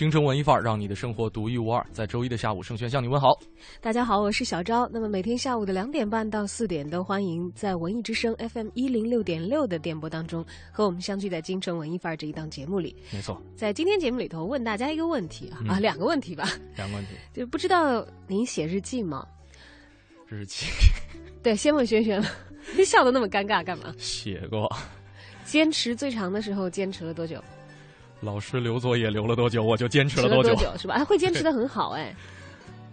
京城文艺范儿，让你的生活独一无二。在周一的下午，盛轩向你问好。大家好，我是小昭。那么每天下午的两点半到四点，都欢迎在文艺之声 FM 一零六点六的电波当中和我们相聚在京城文艺范儿这一档节目里。没错，在今天节目里头，问大家一个问题啊、嗯啊，两个问题吧，两个问题。就不知道您写日记吗？日记 对，先问轩轩了，笑的那么尴尬干嘛？写过，坚持最长的时候坚持了多久？老师留作业留了多久，我就坚持持了了多久。久是吧？哎，会坚持的很好哎。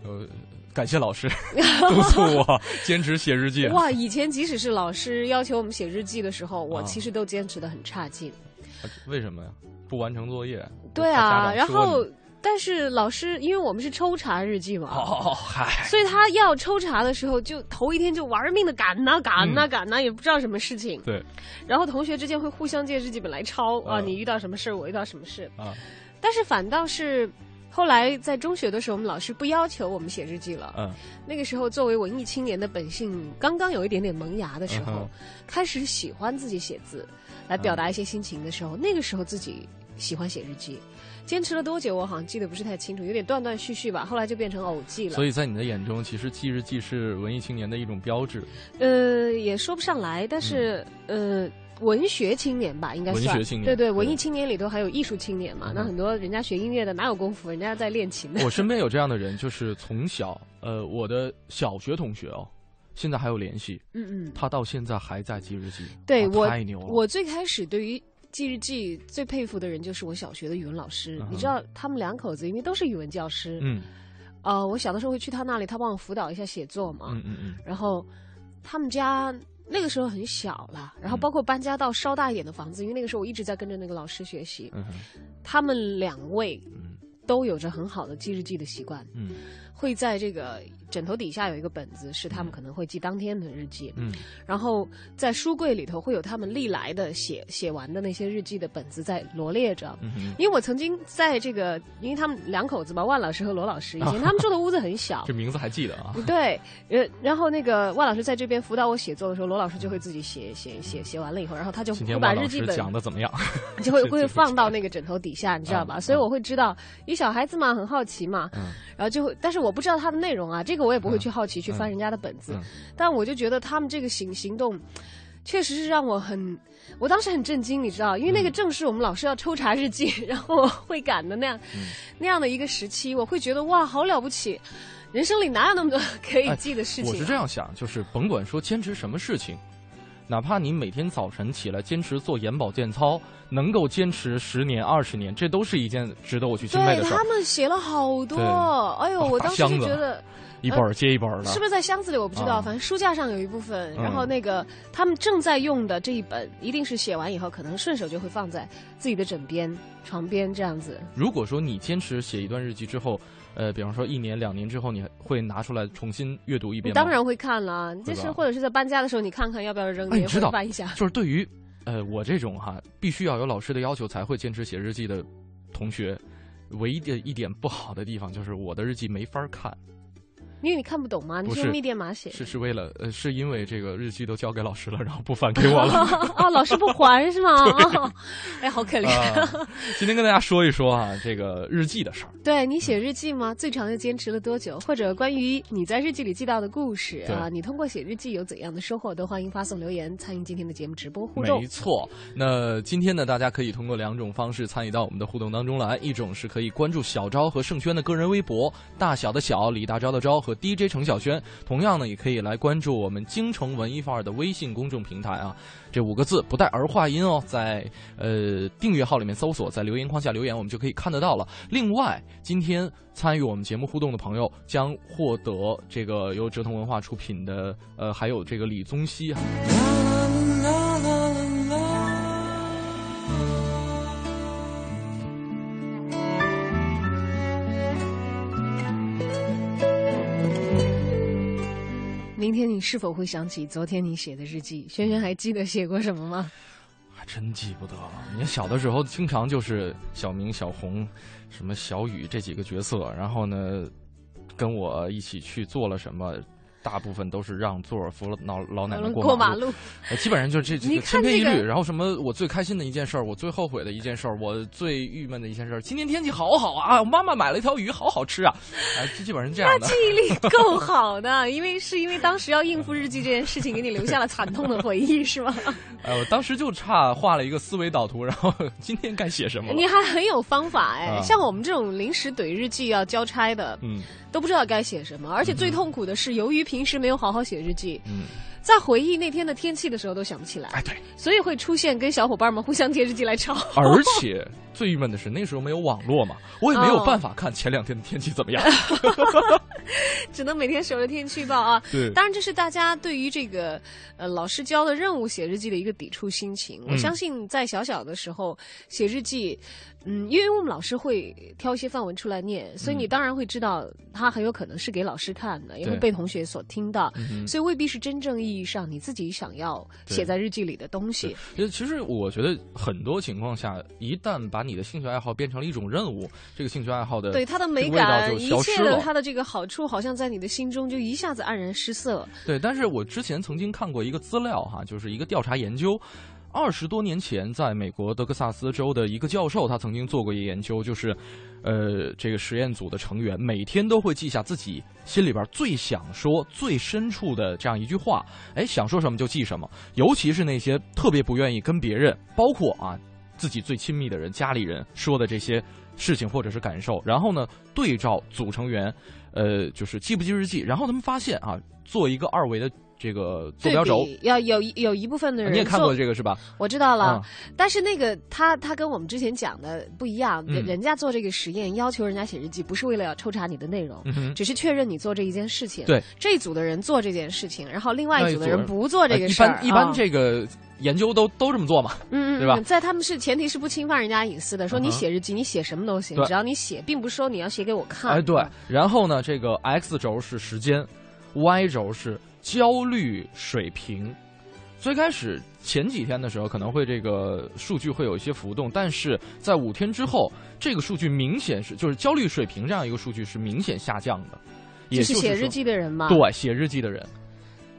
呃，感谢老师 督促我坚持写日记。哇，以前即使是老师要求我们写日记的时候，我啊其实都坚持的很差劲。为什么呀？不完成作业？对啊，然后你但是老师，因为我们是抽查日记嘛，哦，嗨，所以他要抽查的时候，就头一天就玩命的赶呐、赶呐、嗯赶呐、也不知道什么事情。对然后同学之间会互相借日记本来抄啊，嗯你遇到什么事儿，我遇到什么事。啊，但是反倒是后来在中学的时候，我们老师不要求我们写日记了。嗯，那个时候，作为文艺青年的本性刚刚有一点点萌芽的时候，嗯开始喜欢自己写字，来表达一些心情的时候，那个时候自己喜欢写日记。坚持了多久，我好像记得不是太清楚，有点断断续续吧。后来就变成偶记了。所以在你的眼中，其实记日记是文艺青年的一种标志。呃，也说不上来，但是、呃，文学青年吧，应该文学青年对对，文艺青年里头还有艺术青年嘛。嗯那很多人家学音乐的哪有功夫，人家在练琴。我身边有这样的人，就是从小，呃，我的小学同学哦，现在还有联系，嗯嗯，他到现在还在记日记，哇对我太牛了。我最开始对于记日记最佩服的人就是我小学的语文老师。嗯你知道他们两口子因为都是语文教师，嗯。呃，我小的时候会去他那里，他帮我辅导一下写作嘛。嗯嗯嗯，然后他们家那个时候很小了，然后嗯。包括搬家到稍大一点的房子，因为那个时候我一直在跟着那个老师学习。嗯哼他们两位嗯。都有着很好的记日记的习惯，嗯会在这个枕头底下有一个本子，是他们可能会记当天的日记，嗯然后在书柜里头会有他们历来的写写完的那些日记的本子在罗列着。嗯，因为我曾经在这个，因为他们两口子嘛，万老师和罗老师，以前他们住的屋子很小 这，名字还记得啊？对，呃，然后那个万老师在这边辅导我写作的时候，罗老师就会自己写写写写完了以后，然后他就会把日记本讲的怎么样？就会会放到那个枕头底下，你知道吧？嗯所以我会知道，因为小孩子嘛，很好奇嘛，嗯然后就会，但是我不知道它的内容啊，这个我也不会去好奇、去翻人家的本子，嗯但我就觉得他们这个行行动。确实是让我很，我当时很震惊，你知道，因为那个嗯正是我们老师要抽查日记，然后我会赶的那样、嗯那样的一个时期，我会觉得哇，好了不起，人生里哪有那么多 可以哎记的事情、啊我是这，样想，就是甭管说坚持什么事情，哪怕你每天早晨起来坚持做眼保健操，能够坚持十年、二十年，这都是一件值得我去钦佩的事儿对他。们写了好多，哎呦，哦我当时就觉得。一本儿接一本儿的，是不是在箱子里？我不知道，啊反正书架上有一部分，嗯然后那个他们正在用的这一本，一定是写完以后，可能顺手就会放在自己的枕边、床边这样子。如果说你坚持写一段日记之后，呃，比方说一年、两年之后，你会拿出来重新阅读一遍吗？当然会看了，就是或者是在搬家的时候，你看看要不要扔，你知道翻一下。就是对于呃我这种哈，必须要有老师的要求才会坚持写日记的同学，唯一的一点不好的地方就是我的日记没法看，因为你看不懂嘛，你不是是用密电码写。是是为了呃是因为这个日记都交给老师了，然后不返给我了。啊，老师不还是吗？哦，哎，好可怜。啊，今天跟大家说一说啊，这个日记的事儿。对你写日记吗？最长的坚持了多久？或者关于你在日记里记到的故事啊，你通过写日记有怎样的收获？都欢迎发送留言参与今天的节目直播互动没。错，那今天呢，大家可以通过两种方式参与到我们的互动当中来。一种是可以关注小昭和盛轩的个人微博，大小的小，李大钊的钊和 DJ 程小轩。同样呢，也可以来关注我们京城文艺范儿的微信公众平台啊，这五个字不带儿化音哦，在呃订阅号里面搜索，在留言框下留言，我们就可以看得到了。另外，今天参与我们节目互动的朋友将获得这个由折腾文化出品的呃，还有这个李宗熙啊。明天你是否会想起昨天你写的日记？轩轩还记得写过什么吗？还真记不得了。你小的时候经常就是小明、小红、什么小雨这几个角色，然后呢，跟我一起去做了什么，大部分都是让座儿扶老老奶奶过马路，呃基本上就这这千篇一律。然后什么我最开心的一件事儿，我最后悔的一件事儿，我最郁闷的一件事儿，今天天气好好啊，我妈妈买了一条鱼，好好吃啊，哎，基本上这样的记。忆力够好的，因为是因为当时要应付日记这件事情，给你留下了惨痛的回忆，是吗？哎，我当时就差画了一个思维导图，然后今天该写什么你还很有方法哎，啊像我们这种临时怼日记要交差的，嗯都不知道该写什么，而且最痛苦的是，由于平时没有好好写日记，嗯，在回忆那天的天气的时候都想不起来，哎对，所以会出现跟小伙伴们互相借日记来抄。而且最郁闷的是那时候没有网络嘛，我也没有哦办法看前两天的天气怎么样。只能每天守着天气预报啊。对当然这是大家对于这个呃老师交的任务写日记的一个抵触心情。我嗯相信在小小的时候写日记，嗯，因为我们老师会挑一些范文出来念，所以你当然会知道他很有可能是给老师看的，也会被同学所听到，嗯所以未必是真正意义上你自己想要写在日记里的东西。其实，我觉得很多情况下，一旦把你的兴趣爱好变成了一种任务，这个兴趣爱好的对它的美感，一。切的它的这个好处，好像在你的心中就一下子黯然失色。对，但是我之前曾经看过一个资料哈，就是一个调查研究。二十多年前，在美国德克萨斯州的一个教授，他曾经做过一个研究，就是，呃，这个实验组的成员每天都会记下自己心里边最想说、最深处的这样一句话，哎，想说什么就记什么，尤其是那些特别不愿意跟别人，包括啊自己最亲密的人、家里人说的这些事情或者是感受，然后呢对照组成员，呃，就是记不记日记，然后他们发现啊，做一个二维的这个坐标轴。要有有一部分的人你也看过这个是吧？我知道了，嗯但是那个他他跟我们之前讲的不一样，嗯人人家做这个实验要求人家写日记，不是为了要抽查你的内容。嗯，只是确认你做这一件事情，对这一组的人做这件事情，然后另外一组的人不做这个事儿。般一般啊这个研究都都这么做嘛。嗯嗯，对吧嗯在他们是前提是不侵犯人家隐私的，说你写日记，你写什么都行，只要你写，并不是说你要写给我看。哎，对啊，然后呢，这个 x 轴是时间，y 轴是焦虑水平。最开始前几天的时候，可能会这个数据会有一些浮动，但是在五天之后，这个数据明显是就是焦虑水平这样一个数据是明显下降的。也就是写日记的人吗，对写日记的人，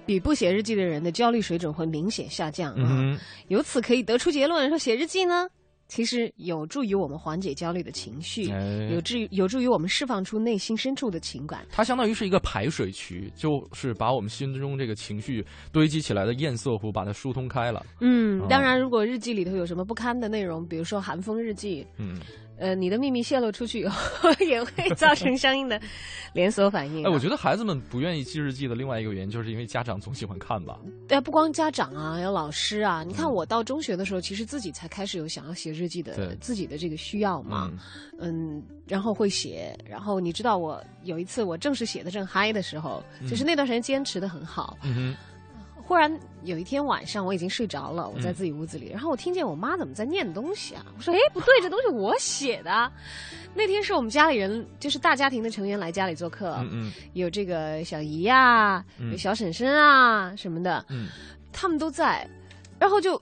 比不写日记的人的焦虑水准会明显下降啊。嗯，由此可以得出结论，说写日记呢，其实有助于我们缓解焦虑的情绪，哎有助于有助于我们释放出内心深处的情感。它相当于是一个排水渠，就是把我们心中这个情绪堆积起来的堰塞湖，把它疏通开了。嗯哦，当然，如果日记里头有什么不堪的内容，比如说寒风日记，嗯，呃，你的秘密泄露出去以后，也会造成相应的连锁反应、啊。哎，我觉得孩子们不愿意记日记的另外一个原因，就是因为家长总喜欢看吧。对，不光家长啊，有老师啊。你看，嗯我到中学的时候，其实自己才开始有想要写日记的自己的这个需要嘛。嗯，嗯，然后会写，然后你知道我有一次我正是写的正嗨的时候，就是那段时间坚持的很好。嗯哼，忽然有一天晚上我已经睡着了，嗯我在自己屋子里，然后我听见我妈怎么在念东西啊？我说哎不对，这东西我写的。那天是我们家里人，就是大家庭的成员来家里做客，嗯嗯有这个小姨呀、嗯有小婶婶啊什么的，嗯，他们都在，然后就。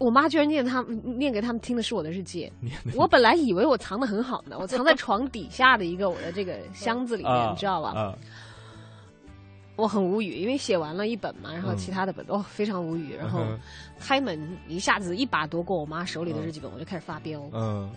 我妈居然念他们念给他们听的是我的日记，我本来以为我藏的很好呢，我藏在床底下的一个我的这个箱子里面，啊你知道吧？啊，我很无语，因为写完了一本嘛，然后嗯其他的本、哦非常无语，然后嗯开门一下子一把夺过我妈手里的日记本，我就开始发飙。嗯，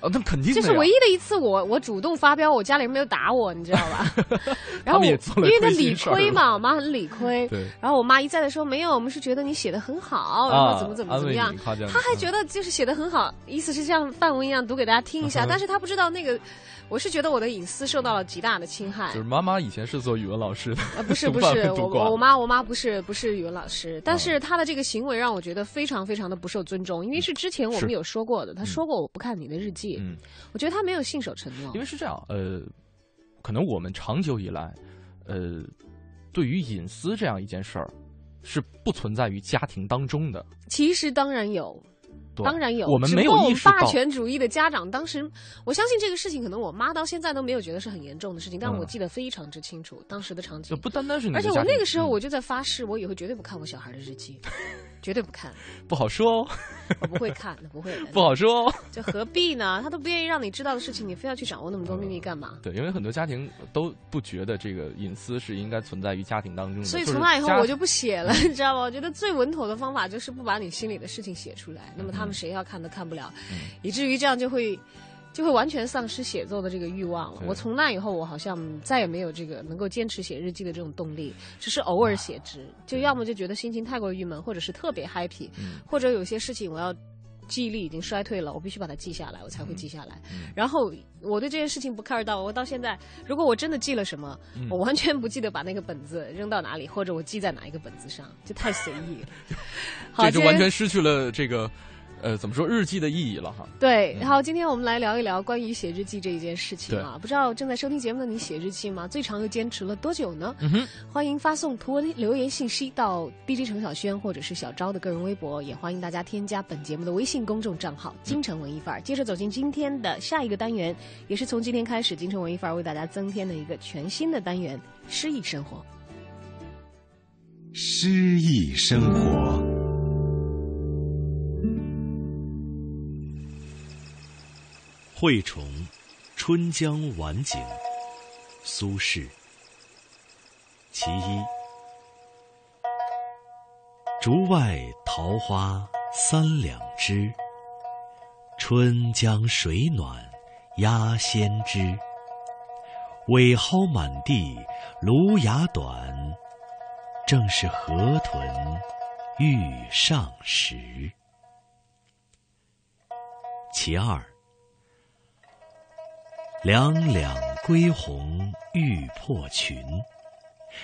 啊，那肯定的呀这是唯一的一次我我主动发飙，我家里人没有打我，你知道吧？然后我因为那理亏嘛，我妈很理亏。对，然后我妈一再的说没有，我们是觉得你写的很好，然后怎么怎么怎么样她还觉得就是写的很好，意思是像范文一样读给大家听一下，嗯但是她不知道那个，我是觉得我的隐私受到了极大的侵害就。是妈妈以前是做语文老师的，呃，不是 不是，我我我妈我妈不是不是语文老师，但啊是她的这个行为让我觉得非常非常的不受尊重，因为是之前我们有说过的，她说过我不看你的日记，嗯，我觉得她没有信守承诺因。为是这样，呃，可能我们长久以来，呃，对于隐私这样一件事儿，是不存在于家庭当中的。其实当然有，对当然有，我们没只不过我们有意识到霸权主义的家长当时，我相信这个事情可能我妈到现在都没有觉得是很严重的事情，但嗯我记得非常之清楚当时的场景。就不单单是你而且，我那个时候嗯我就在发誓，我以后绝对不看我小孩的日记。绝对不看，不好说哦，我不会看，不会，不好说哦。就何必呢？他都不愿意让你知道的事情，你非要去掌握那么多秘密干嘛？对，因为很多家庭都不觉得这个隐私是应该存在于家庭当中的，所以从那以后我就不写了，你知道吗？我觉得最稳妥的方法就是不把你心里的事情写出来，那么他们谁要看都看不了，以至于这样就会。就会完全丧失写作的这个欲望了。我从那以后，我好像再也没有这个能够坚持写日记的这种动力，只是偶尔写之，就要么就觉得心情太过郁闷，或者是特别 happy，、嗯或者有些事情我要记忆力已经衰退了，我必须把它记下来，我才会记下来。嗯然后我对这件事情不 care 到，我到现在，如果我真的记了什么，嗯我完全不记得把那个本子扔到哪里，或者我记在哪一个本子上，就太随意了。好这就完全失去了这个，呃，怎么说日记的意义了哈。对，然后今天我们来聊一聊关于写日记这一件事情对啊。不知道正在收听节目的你写日记吗？最长又坚持了多久呢？嗯哼，欢迎发送图文留言信息到 DJ 程小轩或者是小昭的个人微博，也欢迎大家添加本节目的微信公众账号“京城文艺范儿”。接着走进今天的下一个单元，也是从今天开始，京城文艺范儿为大家增添的一个全新的单元——诗意生活。诗意生活。惠崇，春江晚景，苏轼。其一，竹外桃花三两枝，春江水暖鸭先知。苇蒿满地芦芽短，正是河豚欲上时。其二，两两归鸿欲破群，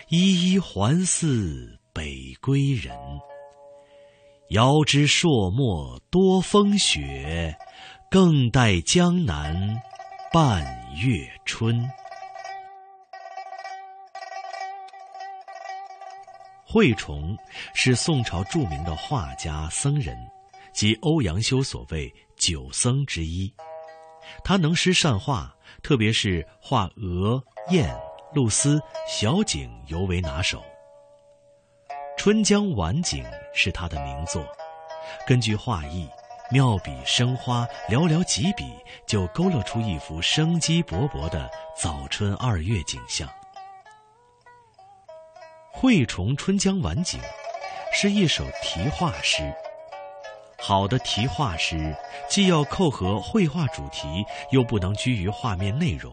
依依还似北归人。遥知朔漠多风雪，更待江南半月春。惠崇是宋朝著名的画家僧人，即欧阳修所谓九僧之一。他能诗善画，特别是画鹅、雁、鹭鸶、小景尤为拿手。《春江晚景》是他的名作，根据画意，妙笔生花，寥寥几笔就勾勒出一幅生机勃勃的早春二月景象。惠崇《春江晚景》是一首题画诗。好的题画诗，既要扣合绘画主题，又不能拘于画面内容；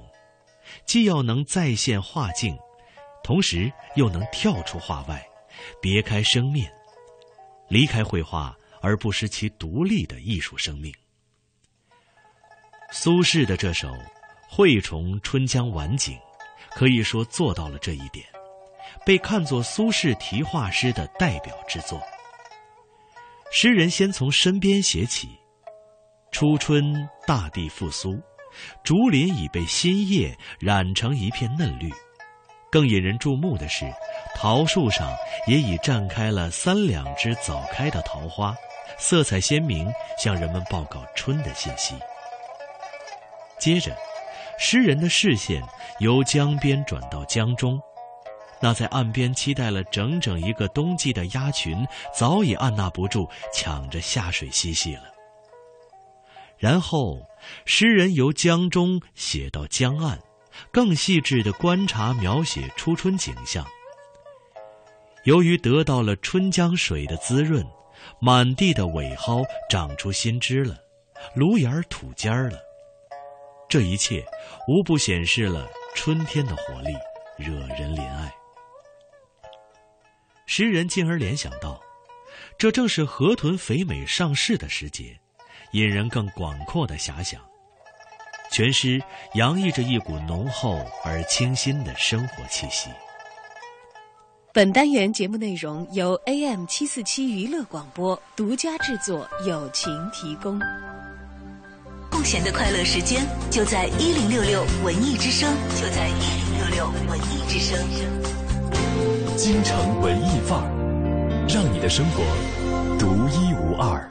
既要能再现画境，同时又能跳出画外，别开生面，离开绘画而不失其独立的艺术生命。苏轼的这首《惠崇春江晚景》，可以说做到了这一点，被看作苏轼题画诗的代表之作。诗人先从身边写起，初春大地复苏，竹林已被新叶染成一片嫩绿。更引人注目的是，桃树上也已绽开了三两枝早开的桃花，色彩鲜明，向人们报告春的信息。接着，诗人的视线由江边转到江中。那在岸边期待了整整一个冬季的鸭群，早已按捺不住，抢着下水嬉戏了。然后，诗人由江中写到江岸，更细致地观察描写初春景象。由于得到了春江水的滋润，满地的苇蒿长出新枝了，芦芽儿吐尖儿了。这一切无不显示了春天的活力，惹人怜爱。诗人进而联想到，这正是河豚肥美上市的时节，引人更广阔的遐想。全诗洋溢着一股浓厚而清新的生活气息。本单元节目内容由 AM 七四七娱乐广播独家制作，友情提供。空闲的快乐时间就在一零六六文艺之声，就在一零六六文艺之声。京城文艺范儿，让你的生活独一无二。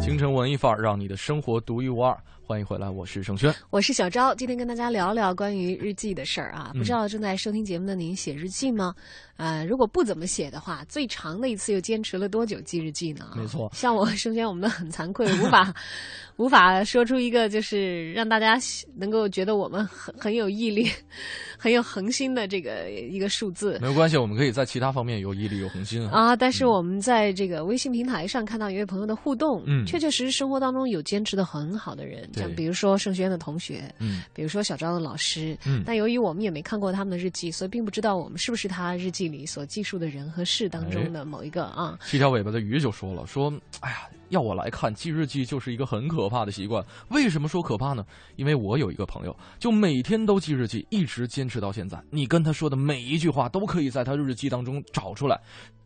京城文艺范儿，让你的生活独一无二。欢迎回来，我是盛轩。我是小昭，今天跟大家聊聊关于日记的事儿啊。不知道正在收听节目的您写日记吗？呃，如果不怎么写的话，最长的一次又坚持了多久记日记呢？没错，像我盛轩，我们都很惭愧，无法 无法说出一个就是让大家能够觉得我们很很有毅力、很有恒心的这个一个数字。没有关系，我们可以在其他方面有毅力、有恒心啊。但是我们在这个微信平台上看到一位朋友的互动，嗯，确确实实生活当中有坚持的很好的人。像比如说盛轩的同学，嗯，比如说小昭的老师，嗯，但由于我们也没看过他们的日记，所以并不知道我们是不是他日记里所记述的人和事当中的某一个啊。七条尾巴的鱼就说了，说，哎呀，要我来看，记日记就是一个很可怕的习惯。为什么说可怕呢？因为我有一个朋友，就每天都记日记，一直坚持到现在。你跟他说的每一句话，都可以在他日记当中找出来，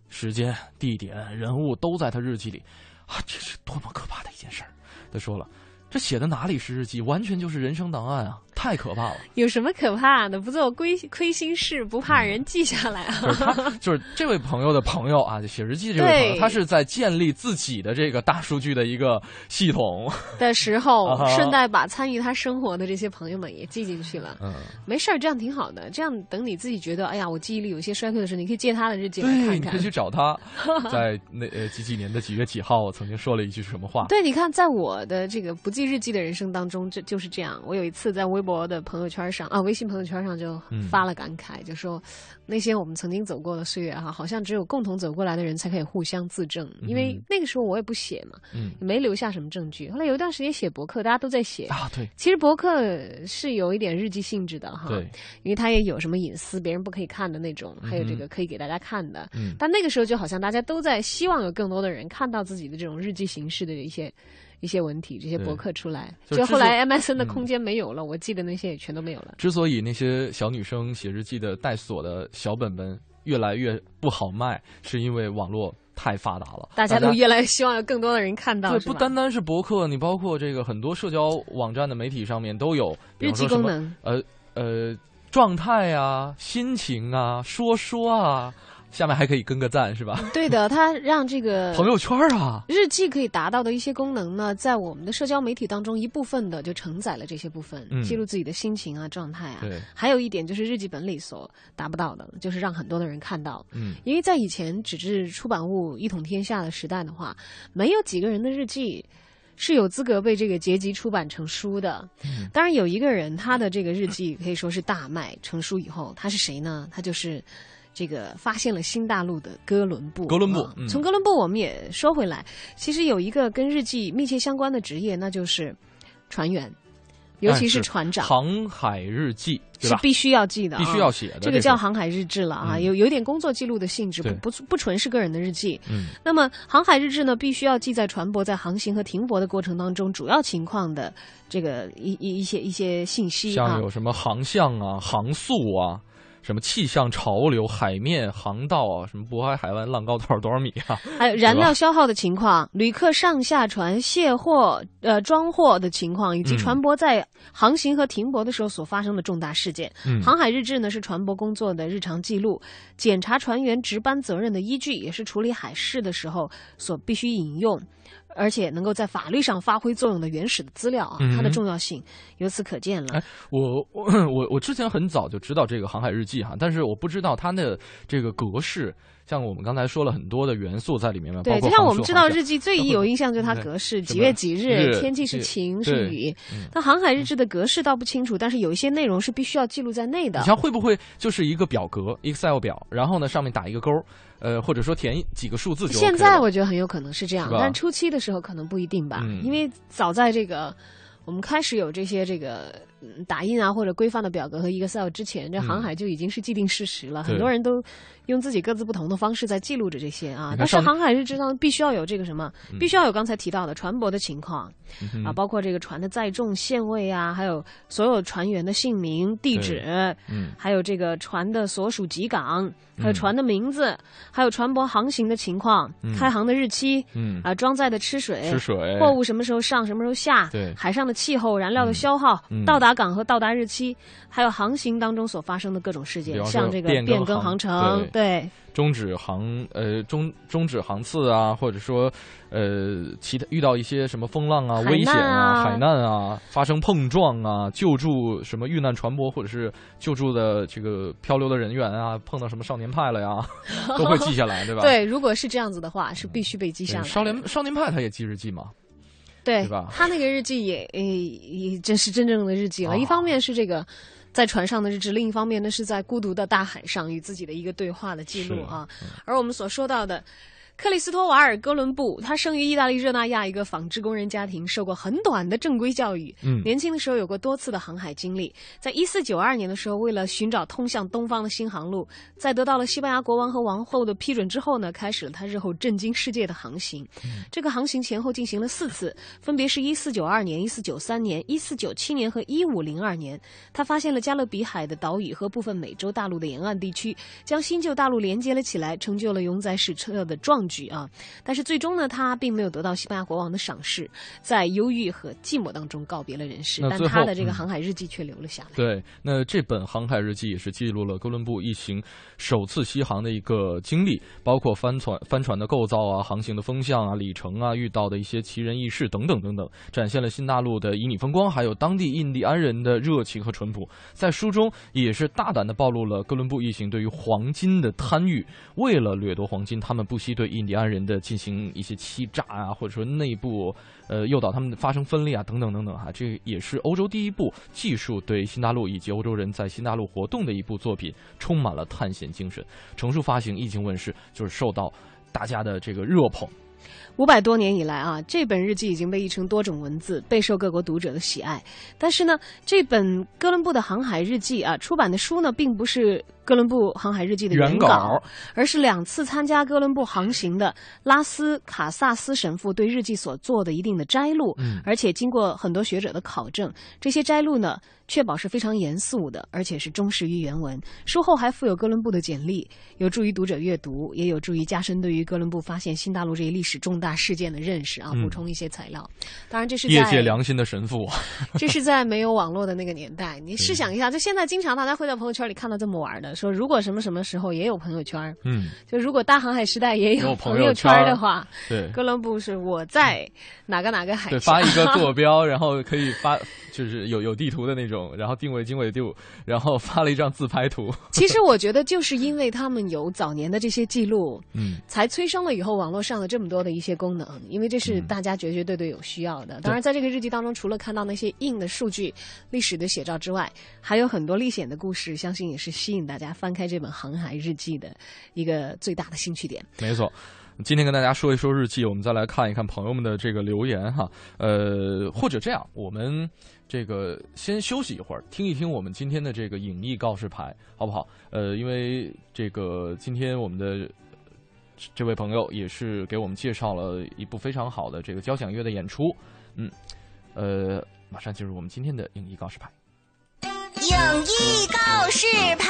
时间、地点、人物都在他日记里，啊，这是多么可怕的一件事儿。他说了。这写的哪里是日记，完全就是人生档案啊！太可怕了。有什么可怕的？不做亏亏心事，不怕人记下来啊！就是他，就是这位朋友的朋友啊，写日记这位朋友，他是在建立自己的这个大数据的一个系统的时候，顺带把参与他生活的这些朋友们也记进去了。嗯，没事儿，这样挺好的。这样等你自己觉得，哎呀，我记忆力有些衰退的时候，你可以借他的日记来看看。你可以去找他，在那呃几几年的几月几号我曾经说了一句什么话？对，你看，在我的这个不记。日记的人生当中，这就是这样。我有一次在微博的朋友圈上啊，微信朋友圈上就发了感慨，就说那些我们曾经走过的岁月哈，好像只有共同走过来的人才可以互相自证。因为那个时候我也不写嘛，嗯，没留下什么证据。后来有一段时间写博客，大家都在写啊，对。其实博客是有一点日记性质的哈，对，因为它也有什么隐私，别人不可以看的那种，还有这个可以给大家看的。嗯，但那个时候就好像大家都在希望有更多的人看到自己的这种日记形式的一些。一些文体，这些博客出来，就后来 MSN 的空间没有了，我记得那些也全都没有了。之所以那些小女生写日记的带锁的小本本越来越不好卖，是因为网络太发达了，大家都越来越希望有更多的人看到。对，不单单是博客，你包括这个很多社交网站的媒体上面都有日记功能。呃呃，状态啊，心情啊，说说啊。下面还可以跟个赞是吧？对的，它让这个朋友圈啊，日记可以达到的一些功能呢，在我们的社交媒体当中，一部分的就承载了这些部分，记录自己的心情啊、状态啊。对，还有一点就是日记本里所达不到的，就是让很多的人看到。嗯，因为在以前纸质出版物一统天下的时代的话，没有几个人的日记是有资格被这个结集出版成书的。嗯，当然有一个人，他的这个日记可以说是大卖成书以后，他是谁呢？他就是。这个发现了新大陆的哥伦布。哥伦布，从哥伦布我们也说回来，其实有一个跟日记密切相关的职业，那就是船员，尤其是船长。航海日记是必须要记的，必须要写的。这个叫航海日志了啊，有有点工作记录的性质，不不不纯是个人的日记。嗯，那么航海日志呢，必须要记在船舶在航行和停泊的过程当中主要情况的这个一一一些一些信息啊，像有什么航向啊、航速啊。什么气象潮流、海面航道啊，什么渤海海湾浪高多少多少米啊？还有燃料消耗的情况、旅客上下船卸货、呃装货的情况，以及船舶在航行和停泊的时候所发生的重大事件。航海日志呢是船舶工作的日常记录，检查船员值班责任的依据，也是处理海事的时候所必须引用。而且能够在法律上发挥作用的原始的资料啊，它的重要性由此可见了。我我我之前很早就知道这个航海日记哈，但是我不知道它的这个格式。像我们刚才说了很多的元素在里面嘛，对，就像我们知道日记最有印象就是它格式，几月几日，天气是晴是雨。那航海日志的格式倒不清楚，但是有一些内容是必须要记录在内的。你像会不会就是一个表格，Excel 表，然后呢上面打一个勾，呃，或者说填几个数字就？现在我觉得很有可能是这样，但初期的时候可能不一定吧，因为早在这个我们开始有这些这个。打印啊，或者规范的表格和 Excel 之前，这航海就已经是既定事实了。很多人都用自己各自不同的方式在记录着这些啊。但是航海日志上必须要有这个什么，必须要有刚才提到的船舶的情况啊，包括这个船的载重、限位啊，还有所有船员的姓名、地址，嗯，还有这个船的所属籍港，还有船的名字，还有船舶航行的情况、开航的日期，嗯。啊，装载的吃水、吃水，货物什么时候上，什么时候下，对，海上的气候、燃料的消耗，到达。达港和到达日期，还有航行当中所发生的各种事件，像这个变更航程，对，终止航呃终终止航次啊，或者说呃其他遇到一些什么风浪啊、海危险啊海难啊，发生碰撞啊，救助什么遇难船舶或者是救助的这个漂流的人员啊，碰到什么少年派了呀，都会记下来，对吧？对，如果是这样子的话，是必须被记对。下来。少年少年派他也记日记嘛，对他那个日记也诶也真是真正的日记了。啊一方面是这个在船上的日志，另一方面呢是在孤独的大海上与自己的一个对话的记录是啊。而我们所说到的。克里斯托瓦尔·哥伦布，他生于意大利热那亚一个纺织工人家庭，受过很短的正规教育。嗯年轻的时候有过多次的航海经历。在一四九二年的时候，为了寻找通向东方的新航路，在得到了西班牙国王和王后的批准之后呢，开始了他日后震惊世界的航行。这个航行前后进行了四次，分别是一四九二年、一四九三年、一四九七年和一五零二年。他发现了加勒比海的岛屿和部分美洲大陆的沿岸地区，将新旧大陆连接了起来，成就了永载史册的壮举啊！但是最终呢，他并没有得到西班牙国王的赏识，在忧郁和寂寞当中告别了人世。但他的这个嗯航海日记却留了下来。对，那这本航海日记也是记录了哥伦布一行首次西航的一个经历，包括帆船、帆船的构造啊、航行的风向啊、里程啊、遇到的一些奇人异事等等等等，展现了新大陆的旖旎风光，还有当地印第安人的热情和淳朴。在书中也是大胆地暴露了哥伦布一行对于黄金的贪欲，为了掠夺黄金，他们不惜对印印第安人的进行一些欺诈啊，或者说内部呃诱导他们发生分裂啊，等等等等哈、这也是欧洲第一部技术对新大陆以及欧洲人在新大陆活动的一部作品，充满了探险精神。成书发行，一经问世，就是受到大家的这个热捧。五百多年以来啊，这本日记已经被译成多种文字，备受各国读者的喜爱。但是呢，这本哥伦布的航海日记啊，出版的书呢，并不是哥伦布航海日记的原稿，稿而是两次参加哥伦布航行的拉斯卡萨斯神父对日记所做的一定的摘录。嗯而且经过很多学者的考证，这些摘录呢，确保是非常严肃的，而且是忠实于原文。书后还附有哥伦布的简历，有助于读者阅读，也有助于加深对于哥伦布发现新大陆这一历史重大事件的认识啊，嗯补充一些材料。当然，这是业界良心的神父，这是在没有网络的那个年代。你试想一下，就现在经常大家会在朋友圈里看到这么玩的，说如果什么什么时候也有朋友圈，嗯，就如果大航海时代也有朋朋友友圈圈的话，对哥伦布是我在哪个哪个海对，发一个坐 标，然后可以发，就是有有地图的那种，然后定位经纬度，然后发了一张自拍图，其实 我觉得，就是因为他们有早年的这些记录，嗯，才催生了以后网络上的这么多的一些功能，因为这是嗯大家绝绝对对有需要的。当然，在这个日记当中，除了看到那些硬的数据、历史的写照之外，还有很多历险的故事，相信也是吸引大家大家翻开这本航海日记的一个最大的兴趣点。没错。今天跟大家说一说日记，我们再来看一看朋友们的这个留言哈。呃，或者这样，我们这个先休息一会儿，听一听我们今天的这个影艺告示牌，好不好？呃，因为这个今天我们的这位朋友也是给我们介绍了一部非常好的这个交响乐的演出，嗯，呃，马上进入我们今天的影艺告示牌。影艺告示牌。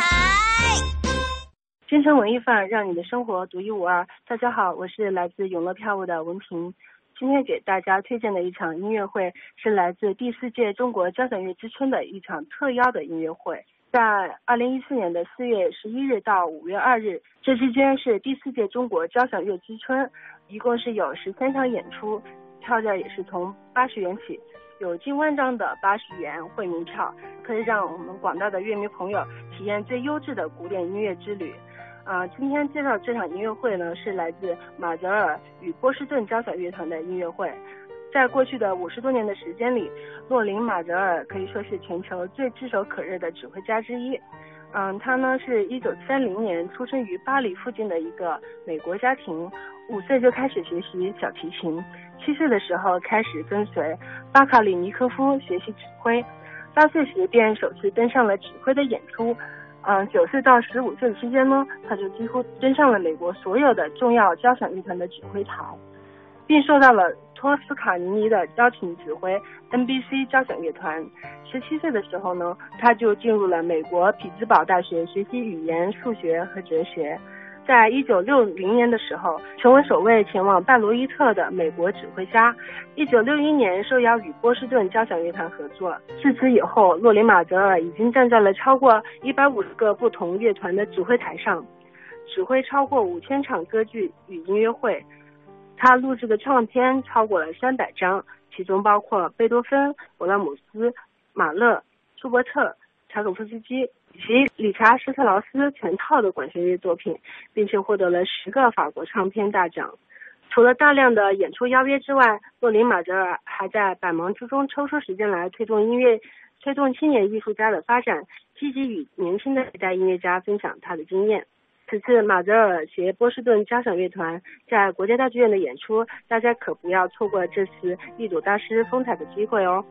京城文艺范，让你的生活独一无二。大家好，我是来自永乐票务的文平。今天给大家推荐的一场音乐会是来自第四届中国交响乐之春的一场特邀的音乐会，在二零一四年的四月十一日到五月二日，这之间是第四届中国交响乐之春，一共是有十三场演出，票价也是从八十元起。有近万张的八十元惠民票，可以让我们广大的乐迷朋友体验最优质的古典音乐之旅。啊、今天介绍这场音乐会呢，是来自马泽尔与波士顿交响乐团的音乐会。在过去的五十多年的时间里，洛林·马泽尔可以说是全球最炙手可热的指挥家之一。嗯，他呢是一九三零年出生于巴黎附近的一个美国家庭，五岁就开始学习小提琴，七岁的时候开始跟随巴卡里尼科夫学习指挥，八岁时便首次登上了指挥的演出。嗯，九岁到十五岁期间呢，他就几乎登上了美国所有的重要交响乐团的指挥台，并受到了托斯卡尼尼的邀请指挥 NBC 交响乐团。十七岁的时候呢，他就进入了美国匹兹堡大学学习语言、数学和哲学。在一九六零年的时候，成为首位前往拜罗伊特的美国指挥家。一九六一年受邀与波士顿交响乐团合作。自此以后，洛林马泽尔已经站在了超过一百五十个不同乐团的指挥台上，指挥超过五千场歌剧与音乐会。他录制的唱片超过了三百张，其中包括贝多芬、勃拉姆斯、马勒、舒伯特、柴可夫斯基。以及理查施特劳斯全套的管弦乐作品，并且获得了十个法国唱片大奖。除了大量的演出邀约之外，洛林马泽尔还在百忙之中抽出时间来推动音乐、推动青年艺术家的发展，积极与年轻的一代音乐家分享他的经验。此次马泽尔携波士顿交响乐团在国家大剧院的演出，大家可不要错过这次一睹大师风采的机会哦。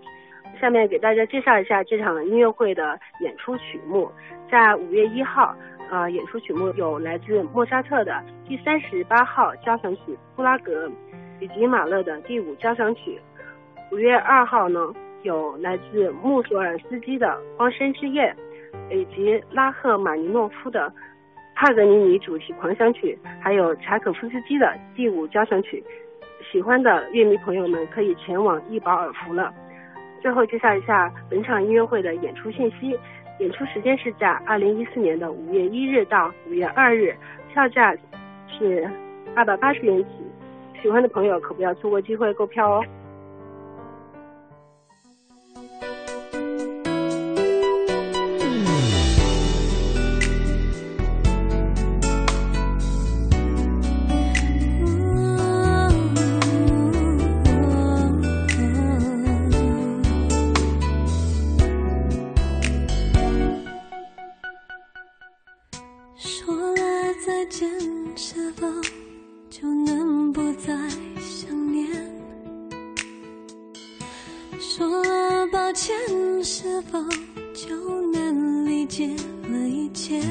下面给大家介绍一下这场音乐会的演出曲目。在五月一号，呃，演出曲目有来自莫扎特的第三十八号交响曲《布拉格》，以及马勒的第五交响曲。五月二号呢，有来自穆索尔斯基的《荒山之夜》，以及拉赫玛尼诺夫的《帕格尼尼主题狂想曲》，还有柴可夫斯基的第五交响曲。喜欢的乐迷朋友们可以前往一饱耳福了。最后介绍一下本场音乐会的演出信息。演出时间是在二零一四年的五月一日到五月二日，票价是二百八十元起。喜欢的朋友可不要错过机会购票哦。间是否就能不再想念。说了抱歉是否就能理解了一切？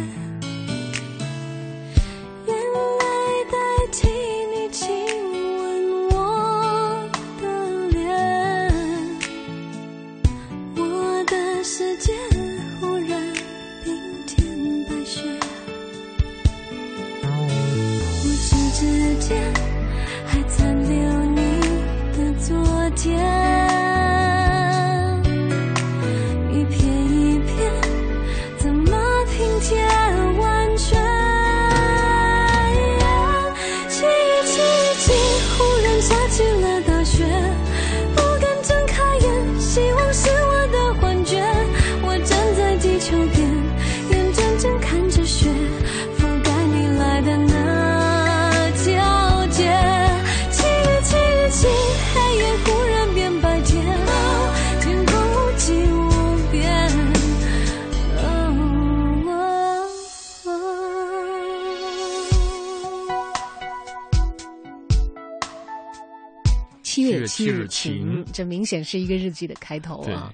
显是一个日记的开头啊！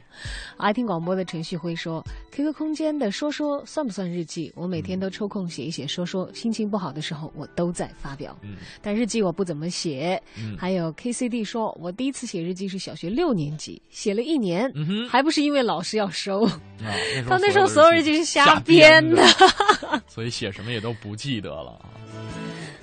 爱听广播的陈旭辉说：“QQ 空间的说说算不算日记？我每天都抽空写一写说说，心情不好的时候我都在发表。嗯但日记我不怎么写。还有 KCD 说，我第一次写日记是小学六年级，写了一年，还不是因为老师要收。他那时候所有日记是瞎编的，所以写什么也都不记得了。”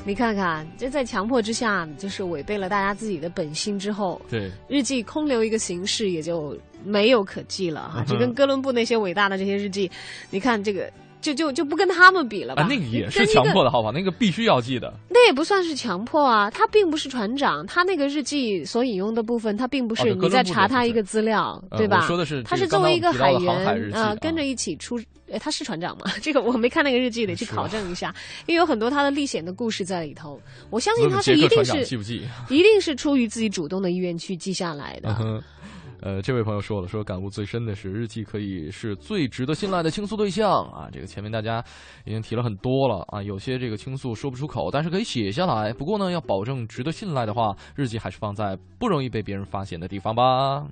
你看看，这在强迫之下，就是违背了大家自己的本心之后，对日记空留一个形式，也就没有可记了啊！就跟哥伦布那些伟大的这些日记，你看这个就就就不跟他们比了吧？那个也是强迫的好吧？那个必须要记的。那也不算是强迫啊，他并不是船长，他那个日记所引用的部分，他并不是你在查他一个资料，对吧？说的是他是作为一个海员啊，跟着一起出。哎，他是船长吗？这个我没看那个日记，得去考证一下，因为有很多他的历险的故事在里头。我相信他是一定是记不记？一定是出于自己主动的意愿去记下来的。呃，这位朋友说了，说感悟最深的是日记可以是最值得信赖的倾诉对象啊。这个前面大家已经提了很多了啊，有些这个倾诉说不出口，但是可以写下来。不过呢，要保证值得信赖的话，日记还是放在不容易被别人发现的地方吧。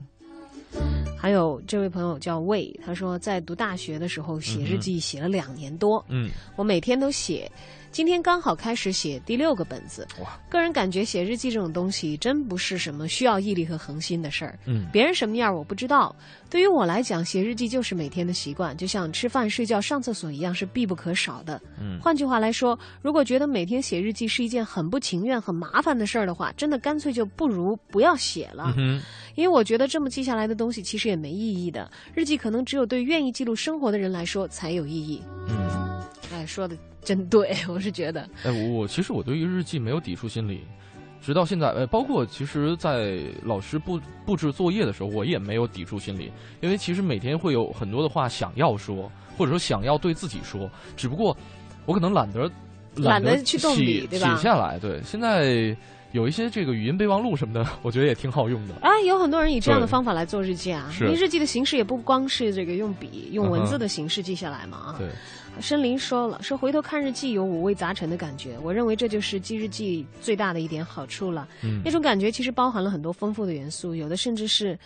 还有这位朋友叫魏，他说在读大学的时候写日记写了两年多，嗯，我每天都写，今天刚好开始写第六个本子。哇！个人感觉写日记这种东西真不是什么需要毅力和恒心的事儿。嗯，别人什么样我不知道，对于我来讲，写日记就是每天的习惯，就像吃饭、睡觉、上厕所一样，是必不可少的。嗯，换句话来说，如果觉得每天写日记是一件很不情愿、很麻烦的事儿的话，真的干脆就不如不要写了。嗯因为我觉得这么记下来的东西其实也没意义的。日记可能只有对愿意记录生活的人来说才有意义。嗯，哎，说的真对，我是觉得。哎，我我其实我对于日记没有抵触心理，直到现在，呃，包括其实，在老师布布置作业的时候，我也没有抵触心理，因为其实每天会有很多的话想要说，或者说想要对自己说，只不过我可能懒得懒得得去动笔对吧写下来，对，现在。有一些这个语音备忘录什么的，我觉得也挺好用的。啊，有很多人以这样的方法来做日记啊。是因为日记的形式也不光是这个用笔、用文字的形式记下来嘛啊。对，申林说了，说回头看日记有五味杂陈的感觉，我认为这就是记日记最大的一点好处了。嗯那种感觉其实包含了很多丰富的元素，有的甚至是。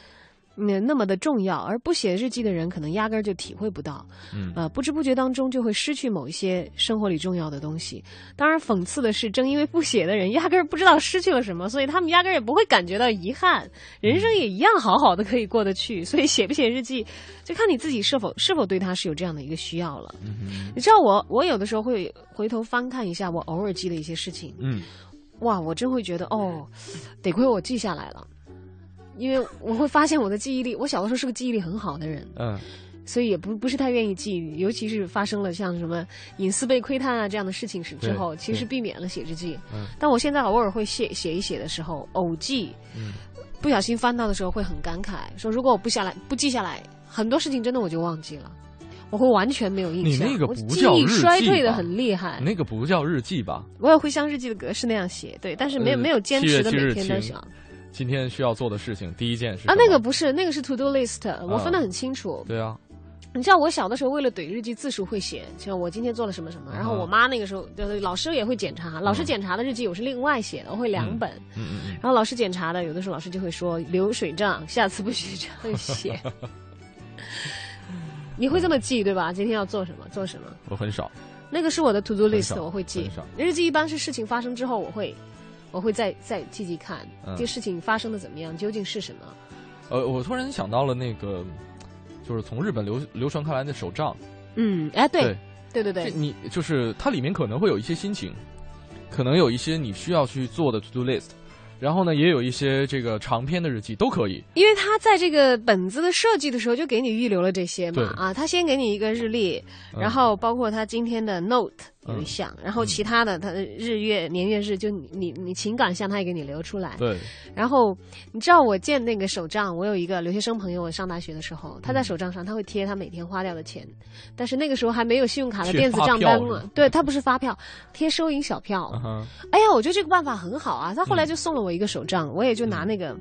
嗯，那么的重要，而不写日记的人可能压根儿就体会不到，嗯呃，不知不觉当中就会失去某一些生活里重要的东西。当然，讽刺的是，正因为不写的人压根儿不知道失去了什么，所以他们压根儿也不会感觉到遗憾，人生也一样好好的可以过得去。所以，写不写日记，就看你自己是否是否对他是有这样的一个需要了。嗯你知道我，我有的时候会回头翻看一下我偶尔记的一些事情，嗯，哇，我真会觉得哦，得亏我记下来了，因为我会发现我的记忆力，我小的时候是个记忆力很好的人，嗯所以也不不是太愿意记，尤其是发生了像什么隐私被窥探啊这样的事情时之后，其实避免了写日记。嗯但我现在偶尔会写写一写的时候，偶记，嗯不小心翻到的时候会很感慨，说如果我不下来不记下来，很多事情真的我就忘记了。我会完全没有印象，你那个我记忆不叫日记衰退的很厉害。那个不叫日记吧？我也会像日记的格式那样写，对，但是没有、呃没有坚7月7持的每天都想今天需要做的事情，第一件事啊，那个不是，那个是 to do list，我分得很清楚。对啊，你知道我小的时候为了怼日记字数会写，像我今天做了什么什么，然后嗯我妈那个时候就是老师也会检查，老师检查的日记我是另外写的，我会两本，嗯嗯嗯，然后老师检查的有的时候老师就会说流水账，下次不许这样写。你会这么记对吧？今天要做什么做什么？我很少。那个是我的 to do list，我会记。日记一般是事情发生之后，我会我会再再记记看，嗯。这个事情发生的怎么样，究竟是什么。呃，我突然想到了那个，就是从日本流流传开来的手账，嗯，哎，对对。对对你就是它里面可能会有一些心情，可能有一些你需要去做的 to do list，然后呢，也有一些这个长篇的日记都可以。因为他在这个本子的设计的时候就给你预留了这些嘛，啊，他先给你一个日历，嗯。然后包括他今天的 note 有一嗯项，然后其他的他的日月年月日就你你你情感项他也给你留出来。对，然后你知道我建那个手账，我有一个留学生朋友，我上大学的时候，他在手账上他会贴他每天花掉的钱，但是那个时候还没有信用卡的电子账单嘛对他不是发票，贴收银小票。哎呀，我觉得这个办法很好啊！他后来就送了我一个手账，我也就拿那个，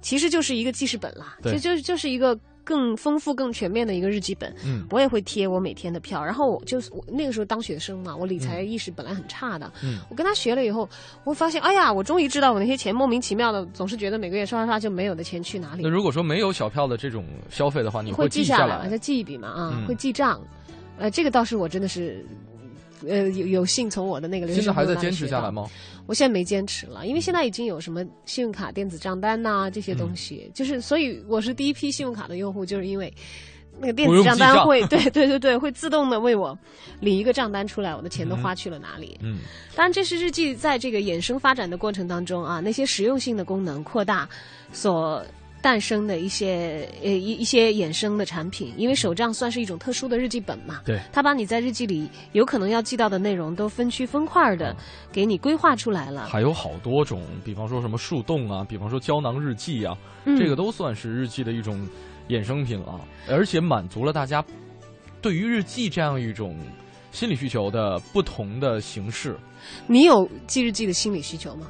其实就是一个记事本啦，就是就是一个更丰富、更全面的一个日记本。嗯。我也会贴我每天的票，然后我就是我那个时候当学生嘛，我理财意识本来很差的，嗯。我跟他学了以后，我发现，哎呀，我终于知道我那些钱莫名其妙的，总是觉得每个月刷刷刷就没有的钱去哪里。那，如果说没有小票的这种消费的话，你会记下来？再记一笔嘛啊，嗯。会记账，呃，这个倒是我真的是。呃，有有幸从我的那个留学生还在坚持下来吗？我现在没坚持了，因为现在已经有什么信用卡电子账单呐、这些东西，就是所以我是第一批信用卡的用户，就是因为那个电子账单会，对对对对，会自动的为我理一个账单出来，我的钱都花去了哪里。嗯当然，这是日记在这个衍生发展的过程当中啊，那些实用性的功能扩大所。诞生的一些呃一一些衍生的产品，因为手账算是一种特殊的日记本嘛，对它把你在日记里有可能要记到的内容都分区分块的给你规划出来了。还有好多种，比方说什么树洞啊，比方说胶囊日记啊，嗯这个都算是日记的一种衍生品啊，而且满足了大家对于日记这样一种心理需求的不同的形式。你有记日记的心理需求吗？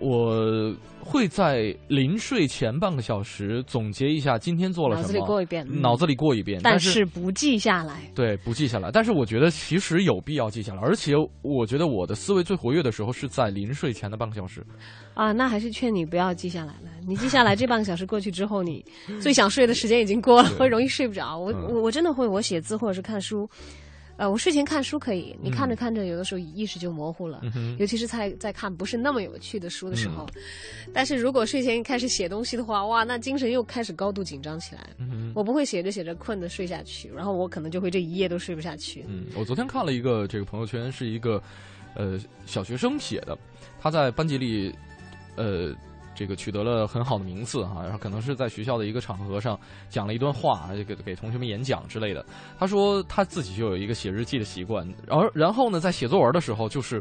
我会在临睡前半个小时总结一下今天做了什么，脑子里过一遍，嗯脑子里过一遍，但但是不记下来。对不记下来。但是我觉得其实有必要记下来，而且我觉得我的思维最活跃的时候是在临睡前的半个小时。啊，那还是劝你不要记下来了。你记下来，这半个小时过去之后，你最想睡的时间已经过了，会容易睡不着。我嗯我我真的会，我写字或者是看书，呃，我睡前看书可以，你看着看着，有的时候意识就模糊了，嗯尤其是在在看不是那么有趣的书的时候。但是如果睡前开始写东西的话，哇，那精神又开始高度紧张起来。嗯我不会写着写着困的睡下去，然后我可能就会这一夜都睡不下去。嗯，我昨天看了一个这个朋友圈，是一个呃小学生写的，他在班级里呃这个取得了很好的名次哈，然后可能是在学校的一个场合上讲了一段话，给给同学们演讲之类的。他说他自己就有一个写日记的习惯，然后然后呢，在写作文的时候，就是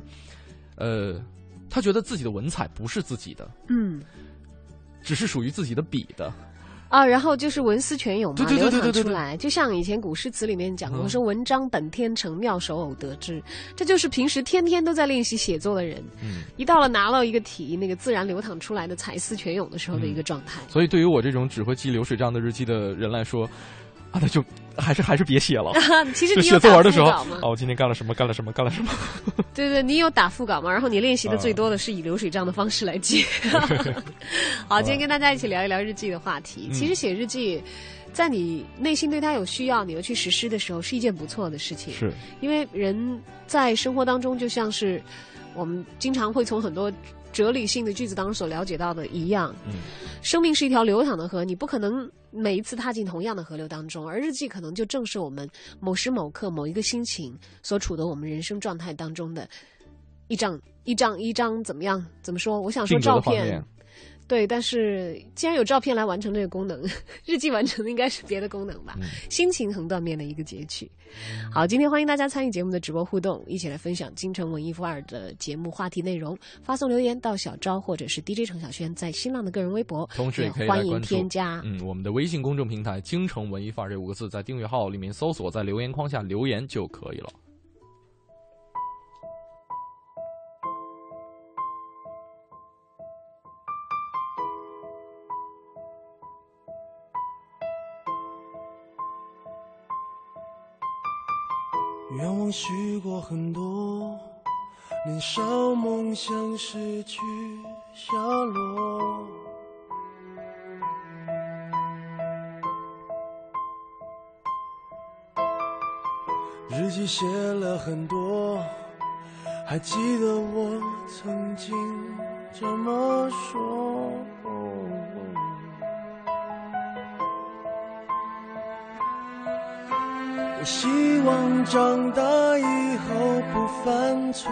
呃，他觉得自己的文采不是自己的，嗯。只是属于自己的笔的。啊，然后就是文思泉涌嘛，流淌出来，就像以前古诗词里面讲过，嗯。说文章本天成，妙手偶得之，这就是平时天天都在练习写作的人，嗯，一到了拿到一个题，那个自然流淌出来的才思泉涌的时候的一个状态。所以对于我这种只会记流水账的日记的人来说，啊，那就还是还是别写了。其实你写作文的时候？哦，我今天干了什么，干了什么，干了什么。对对，你有打副稿吗？然后你练习的最啊多的是以流水账的方式来记。好，今天跟大家一起聊一聊日记的话题。嗯其实写日记，在你内心对它有需要，你又去实施的时候，是一件不错的事情。是，因为人在生活当中，就像是我们经常会从很多哲理性的句子当中所了解到的一样，嗯，生命是一条流淌的河，你不可能每一次踏进同样的河流当中，而日记可能就正是我们某时某刻某一个心情所处的我们人生状态当中的一张一张一张怎么样？怎么说？我想说照片。对，但是既然有照片来完成这个功能，日记完成的应该是别的功能吧？嗯 心情横断面的一个截取。好，今天欢迎大家参与节目的直播互动，一起来分享京城文艺范儿的节目话题内容。发送留言到小昭或者是 DJ 程小轩在新浪的个人微博，同时也可以来欢迎添加。嗯，我们的微信公众平台“京城文艺范儿”这五个字，在订阅号里面搜索，在留言框下留言就可以了。愿望许过很多，年少梦想失去下落。日记写了很多，还记得我曾经这么说。我希望长大以后不犯错。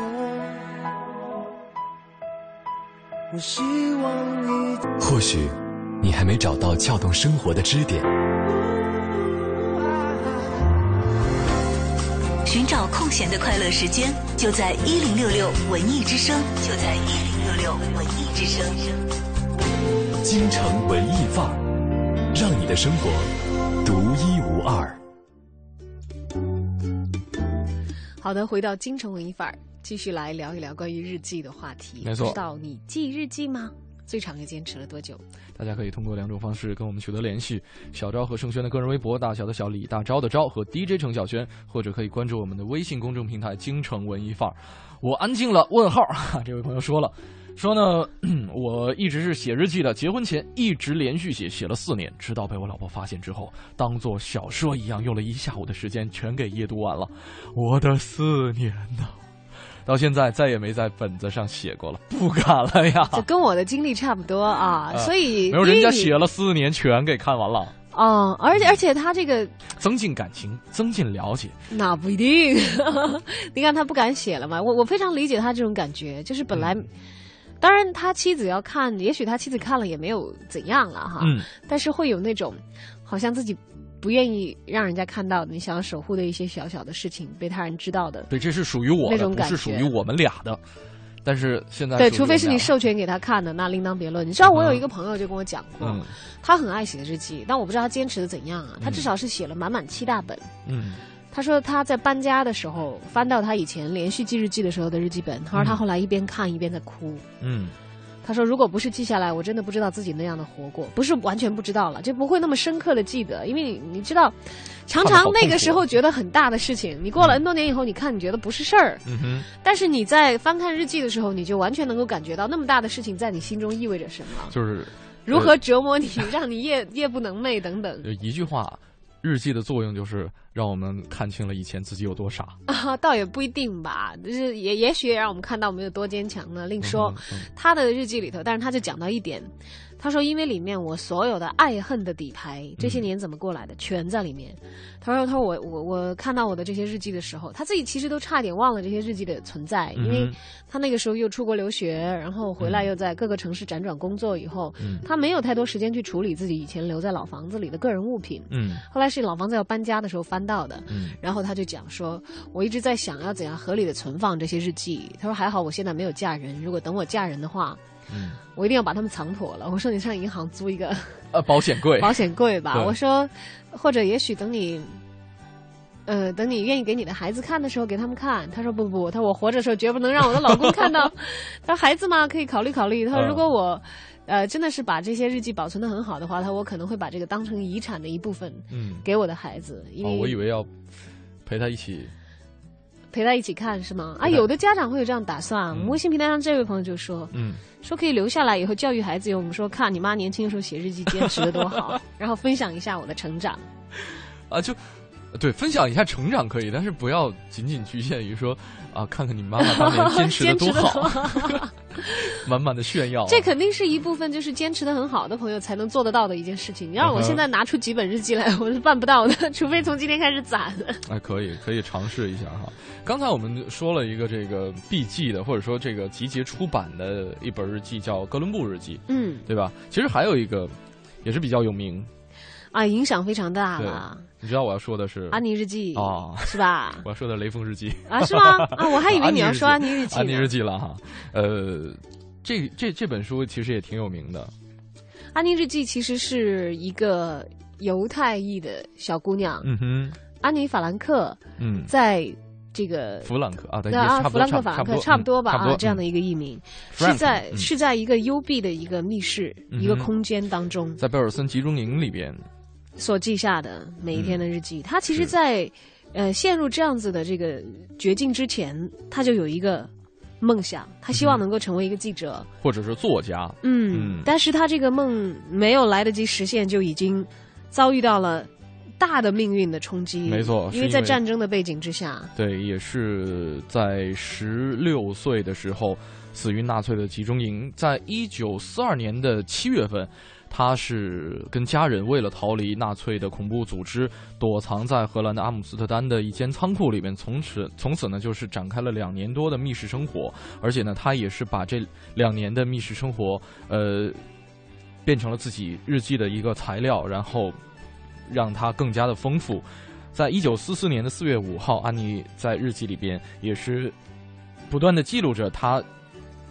我希望你。或许你还没找到撬动生活的支点，寻找空闲的快乐时间，就在一零六六文艺之声，就在一零六六文艺之声。京城文艺范儿，让你的生活独一无二。好的，回到京城文艺范儿，继续来聊一聊关于日记的话题。没错知道你记日记吗？最长又坚持了多久？大家可以通过两种方式跟我们取得联系：小昭和盛轩的个人微博，大小的小李大钊的昭和 DJ 程小轩，或者可以关注我们的微信公众平台“京城文艺范儿”。我安静了，问号。这位朋友说了，说呢，我一直是写日记的，结婚前一直连续写，写了四年，直到被我老婆发现之后，当做小说一样，用了一下午的时间全给阅读完了。我的四年呐！到现在再也没在本子上写过了，不敢了呀。这跟我的经历差不多啊，啊所以没有人家写了四年全给看完了。哦，而且而且他这个增进感情，增进了解。那不一定，你看他不敢写了嘛，我我非常理解他这种感觉，就是本来。嗯当然，他妻子要看，也许他妻子看了也没有怎样了哈，嗯，但是会有那种好像自己不愿意让人家看到的，你想要守护的一些小小的事情被他人知道的。对，这是属于我的，不那种感觉是属于我们俩的。但是现在对，除非是你授权给他看的，那另当别论。你知道，我有一个朋友就跟我讲过，嗯他很爱写日记，但我不知道他坚持的怎样啊。他至少是写了满满七大本。嗯他说他在搬家的时候翻到他以前连续记日记的时候的日记本，他说他后来一边看一边在哭。嗯，他说如果不是记下来，我真的不知道自己那样的活过，不是完全不知道了，就不会那么深刻的记得，因为你你知道，常常那个时候觉得很大的事情，你过了 N 多年以后，你看你觉得不是事儿，嗯哼，但是你在翻看日记的时候，你就完全能够感觉到那么大的事情在你心中意味着什么，就是如何折磨你，让你夜夜不能寐等等。有一句话，日记的作用就是让我们看清了以前自己有多傻。啊，倒也不一定吧，就是也也许也让我们看到我们有多坚强呢。另说，嗯嗯他的日记里头，但是他就讲到一点，他说因为里面我所有的爱恨的底牌，这些年怎么过来的，全在里面。他说他说我我我看到我的这些日记的时候，他自己其实都差点忘了这些日记的存在，因为嗯他那个时候又出国留学，然后回来又在各个城市辗转工作，以后、嗯他没有太多时间去处理自己以前留在老房子里的个人物品。嗯后来是老房子要搬家的时候翻到的，嗯然后他就讲说，我一直在想要怎样合理的存放这些日记。他说还好我现在没有嫁人，如果等我嫁人的话，嗯，我一定要把他们藏妥了。我说你上银行租一个 呃，保险柜，保险柜吧。我说，或者也许等你。呃，等你愿意给你的孩子看的时候，给他们看。他说不不，他说我活着的时候绝不能让我的老公看到。他说孩子嘛，可以考虑考虑。他说嗯如果我，呃，真的是把这些日记保存的很好的话，他说我可能会把这个当成遗产的一部分嗯，给我的孩子，因哦，为我以为要陪他一起，陪他一起看是吗？啊，有的家长会有这样打算。嗯微信平台上这位朋友就说，嗯，说可以留下来以后教育孩子用。我们说看你妈年轻的时候写日记坚持的多好，然后分享一下我的成长。啊，就对，分享一下成长可以，但是不要仅仅局限于说啊，看看你妈妈当年坚持的 多的好，满满的炫耀啊、这肯定是一部分，就是坚持的很好的朋友才能做得到的一件事情。你让我现在拿出几本日记来，我是办不到的，除非从今天开始攒。哎，可以，可以尝试一下哈。刚才我们说了一个这个 B 记的，或者说这个集结出版的一本日记，叫《哥伦布日记》，嗯，对吧？其实还有一个也是比较有名，啊，影响非常大对了。你知道我要说的是安妮日记哦，是吧？我要说的《雷锋日记》啊，是吗？啊，我还以为你要说安安妮妮日记。安妮日记了哈。呃，这这这本书其实也挺有名的，安妮日记其实是一个犹太裔的小姑娘，嗯哼，安妮·法兰克嗯，在这个弗兰克啊，对，啊，弗兰克·法兰克差不多吧啊，这样的一一个译名，嗯是在是在一个幽闭的一个密室、一个空间当中。在贝尔森集中营里边，所记下的每一天的日记。他其实是在，呃陷入这样子的这个绝境之前，他就有一个梦想，他希望嗯能够成为一个记者。或者是作家，嗯，嗯但是他这个梦没有来得及实现，就已经遭遇到了大的命运的冲击。没错因为在战争的背景之下，对，也是在十六岁的时候死于纳粹的集中营。在一九四二年的七月份，他是跟家人为了逃离纳粹的恐怖组织，躲藏在荷兰的阿姆斯特丹的一间仓库里面。从此，从此呢，就是展开了两年多的密室生活。而且呢，他也是把这两年的密室生活，呃，变成了自己日记的一个材料，然后让它更加的丰富。在一九四四年的四月五号，安妮在日记里边也是不断的记录着她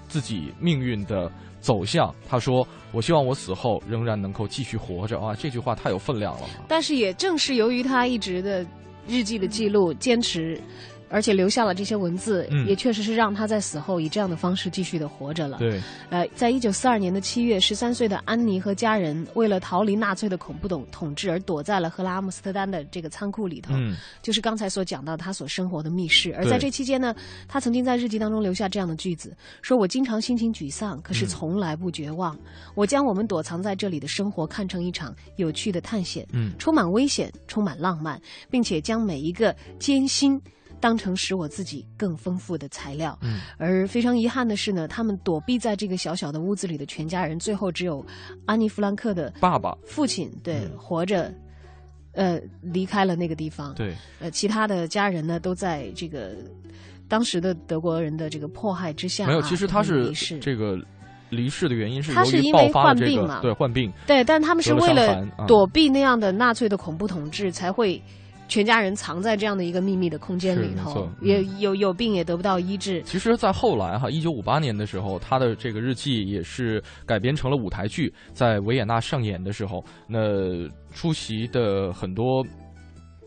自己命运的走向。他说：“我希望我死后仍然能够继续活着。”啊，这句话太有分量了。但是也正是由于他一直的日记的记录、坚持，而且留下了这些文字，嗯也确实是让他在死后以这样的方式继续的活着了。对，呃，在一九四二年的七月，十三岁的安妮和家人为了逃离纳粹的恐怖统统治，而躲在了荷兰阿姆斯特丹的这个仓库里头。嗯，就是刚才所讲到他所生活的密室。而在这期间呢，他曾经在日记当中留下这样的句子：说我经常心情沮丧，可是嗯从来不绝望。我将我们躲藏在这里的生活看成一场有趣的探险，嗯充满危险，充满浪漫，并且将每一个艰辛。当成使我自己更丰富的材料，嗯。而非常遗憾的是呢，他们躲避在这个小小的屋子里的全家人，最后只有安妮·弗兰克的爸爸，父亲对、嗯。活着，呃，离开了那个地方。对，呃，其他的家人呢，都在这个当时的德国人的这个迫害之下、啊，没有，其实他是这个离世的原因是他是因为发了这个患病嘛对患病，对，但他们是为了躲避那样的纳粹的恐怖统治，才会全家人藏在这样的一个秘密的空间里头也有有病也得不到医治。其实，在后来哈，一九五八年的时候，他的这个日记也是改编成了舞台剧，在维也纳上演的时候，那出席的很多，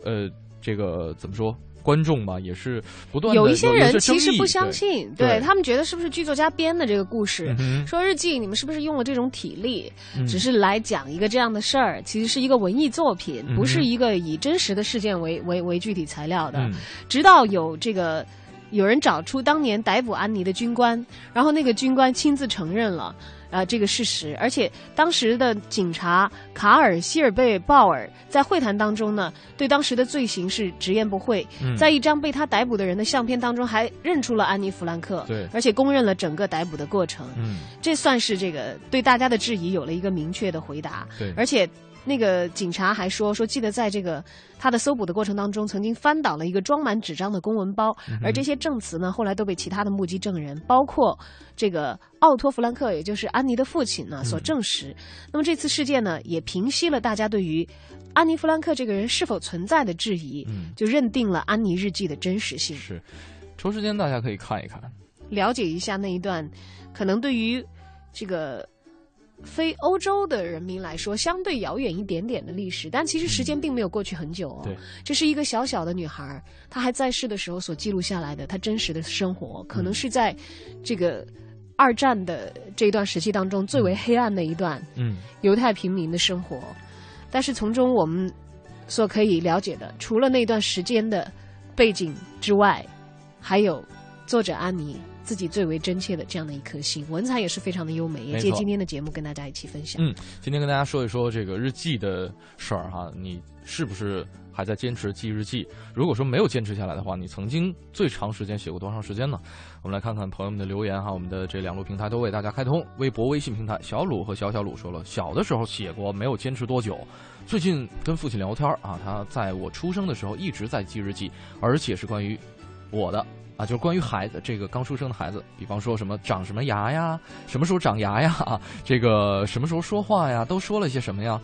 呃，这个怎么说？观众吧，也是不断地有一些人其实不相信，对他们觉得是不是剧作家编的这个故事？嗯说日记，你们是不是用了这种体力，嗯只是来讲一个这样的事儿？其实是一个文艺作品，嗯不是一个以真实的事件为为为具体材料的。嗯直到有这个有人找出当年逮捕安妮的军官，然后那个军官亲自承认了。啊、这个事实。而且当时的警察卡尔希尔贝鲍尔在会谈当中呢，对当时的罪行是直言不讳，嗯在一张被他逮捕的人的相片当中还认出了安妮弗兰克，对而且公认了整个逮捕的过程。嗯，这算是这个对大家的质疑有了一个明确的回答。对而且那个警察还说说，记得在这个他的搜捕的过程当中，曾经翻倒了一个装满纸张的公文包，嗯而这些证词呢，后来都被其他的目击证人，包括这个奥托·弗兰克，也就是安妮的父亲嗯呢，所证实。那么这次事件呢，也平息了大家对于。安妮·弗兰克这个人是否存在的质疑，嗯就认定了安妮日记的真实性。是，抽时间大家可以看一看。了解一下那一段，可能对于这个非欧洲的人民来说相对遥远一点点的历史，但其实时间并没有过去很久哦。对，这是一个小小的女孩，她还在世的时候所记录下来的她真实的生活，可能是在这个二战的这一段时期当中最为黑暗的一段嗯，犹太平民的生活。但是从中我们所可以了解的，除了那段时间的背景之外，还有作者安妮自己最为真切的这样的一颗心，文采也是非常的优美，也借今天的节目跟大家一起分享。嗯，今天跟大家说一说这个日记的事儿哈，你是不是还在坚持记日记？如果说没有坚持下来的话，你曾经最长时间写过多长时间呢？我们来看看朋友们的留言哈，我们的这两路平台都为大家开通，微博、微信平台。小鲁和小小鲁说了，小的时候写过，没有坚持多久。最近跟父亲聊天儿啊，他在我出生的时候一直在记日记，而且是关于我的。啊，就是关于孩子这个刚出生的孩子，比方说什么长什么牙呀，什么时候长牙呀，啊，这个什么时候说话呀，都说了些什么呀？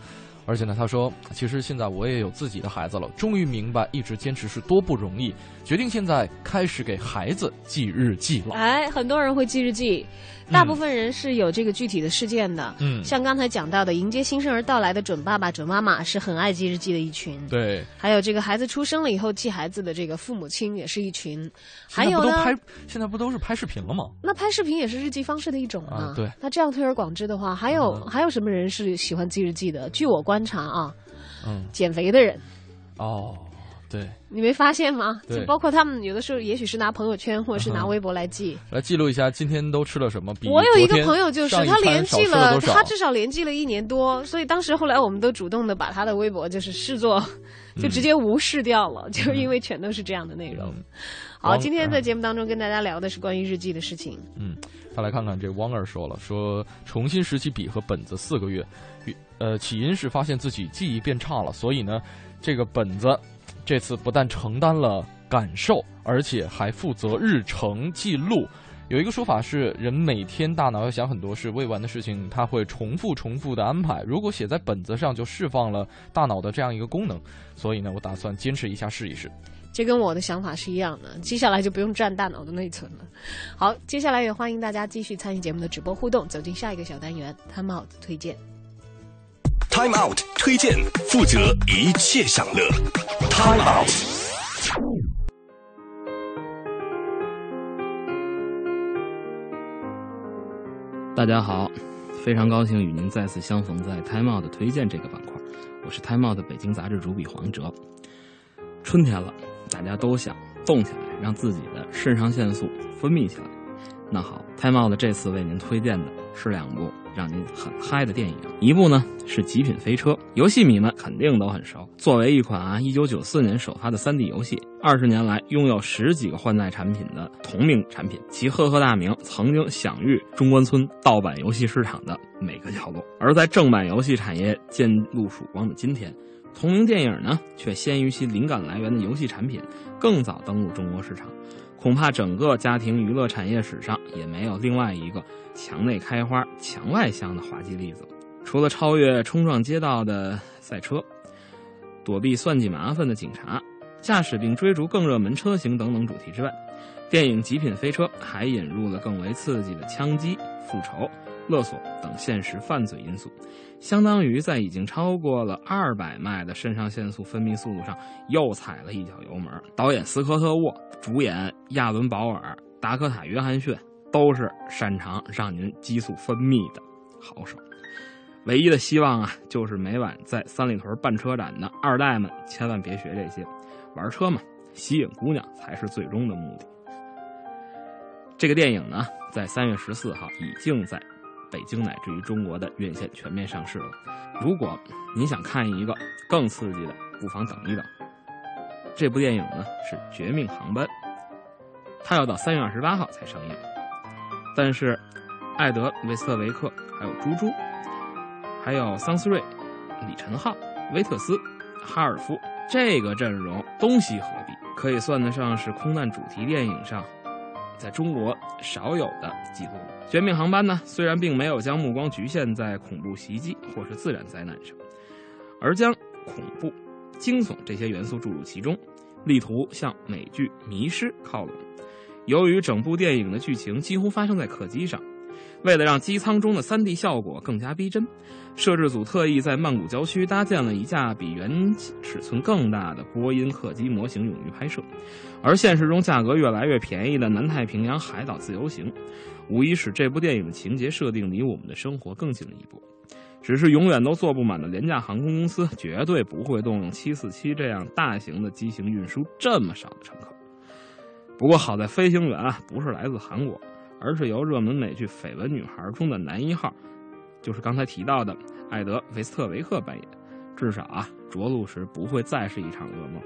而且呢，他说，其实现在我也有自己的孩子了，终于明白一直坚持是多不容易，决定现在开始给孩子记日记了。哎，很多人会记日记，大部分人是有这个具体的事件的。嗯像刚才讲到的，迎接新生儿到来的准爸爸、准妈妈是很爱记日记的一群。对，还有这个孩子出生了以后记孩子的这个父母亲也是一群，还有呢，现在不都拍，现在不都是拍视频了吗？那拍视频也是日记方式的一种啊对那这样推而广之的话，还有、嗯还有什么人是喜欢记日记的？据我观察啊，嗯，减肥的人，哦，对，你没发现吗？对就包括他们有的时候，也许是拿朋友圈或者是拿嗯微博来记。来记录一下今天都吃了什么。比我有一个朋友，就是他连记了，他至少连记了一年多，所以当时后来我们都主动的把他的微博就是视作，就直接无视掉了，就是因为全都是这样的内容。嗯好，今天在嗯节目当中跟大家聊的是关于日记的事情。嗯，他来看看这汪儿说了，说重新拾起笔和本子四个月，呃起因是发现自己记忆变差了，所以呢，这个本子这次不但承担了感受，而且还负责日程记录。有一个说法是，人每天大脑要想很多事，未完的事情他会重复重复的安排。如果写在本子上，就释放了大脑的这样一个功能。所以呢，我打算坚持一下试一试。这跟我的想法是一样的，接下来就不用占大脑的内存了。好，接下来也欢迎大家继续参与节目的直播互动，走进下一个小单元 “Time Out” 推荐。Time Out 推荐，负责一切享乐。Time Out。大家好，非常高兴与您再次相逢在 Time Out 推荐这个板块，我是 Time Out 北京杂志主笔黄哲。春天了，大家都想动起来，让自己的肾上腺素分泌起来。那好，Time Out 这次为您推荐的是两部让您很嗨的电影，一部呢是《极品飞车》，游戏迷们肯定都很熟。作为一款啊1994年首发的 3D 游戏，二十年来拥有十几个换代产品的同名产品，其赫赫大名曾经享誉中关村盗版游戏市场的每个角落。而在正版游戏产业渐露曙光的今天，同名电影呢却先于其灵感来源的游戏产品更早登陆中国市场。恐怕整个家庭娱乐产业史上也没有另外一个墙内开花、墙外香的滑稽例子。除了超越冲撞街道的赛车，躲避算计麻烦的警察，驾驶并追逐更热门车型等等主题之外，电影《极品飞车》还引入了更为刺激的枪击、复仇、勒索等现实犯罪因素，相当于在已经超过了二百迈的肾上腺素分泌速度上又踩了一脚油门。导演斯科特·沃，主演亚伦·保尔、达科塔·约翰逊，都是擅长让您激素分泌的好手。唯一的希望啊，就是每晚在三里屯办车展的二代们千万别学这些，玩车嘛，吸引姑娘才是最终的目的。这个电影呢，在三月十四号已经在北京乃至于中国的院线全面上市了。如果您想看一个更刺激的，不妨等一等。这部电影呢是《绝命航班》，它要到三月二十八号才上映。但是，艾德·维斯特维克、还有猪猪、还有桑斯瑞、李晨浩、威特斯、哈尔夫这个阵容东西合璧，可以算得上是空难主题电影上在中国少有的记录。《绝命航班》呢，虽然并没有将目光局限在恐怖袭击或是自然灾难上，而将恐怖、惊悚这些元素注入其中，力图向美剧《迷失》靠拢。由于整部电影的剧情几乎发生在客机上，为了让机舱中的 3D 效果更加逼真，摄制组特意在曼谷郊区搭建了一架比原尺寸更大的波音客机模型用于拍摄。而现实中价格越来越便宜的南太平洋海岛自由行，无疑使这部电影的情节设定离我们的生活更近了一步。只是永远都坐不满的廉价航空公司绝对不会动用747这样大型的机型运输这么少的乘客。不过好在飞行员啊不是来自韩国，而是由热门美剧《绯闻女孩》中的男一号，就是刚才提到的艾德·维斯特维克扮演。至少啊，着陆时不会再是一场噩梦。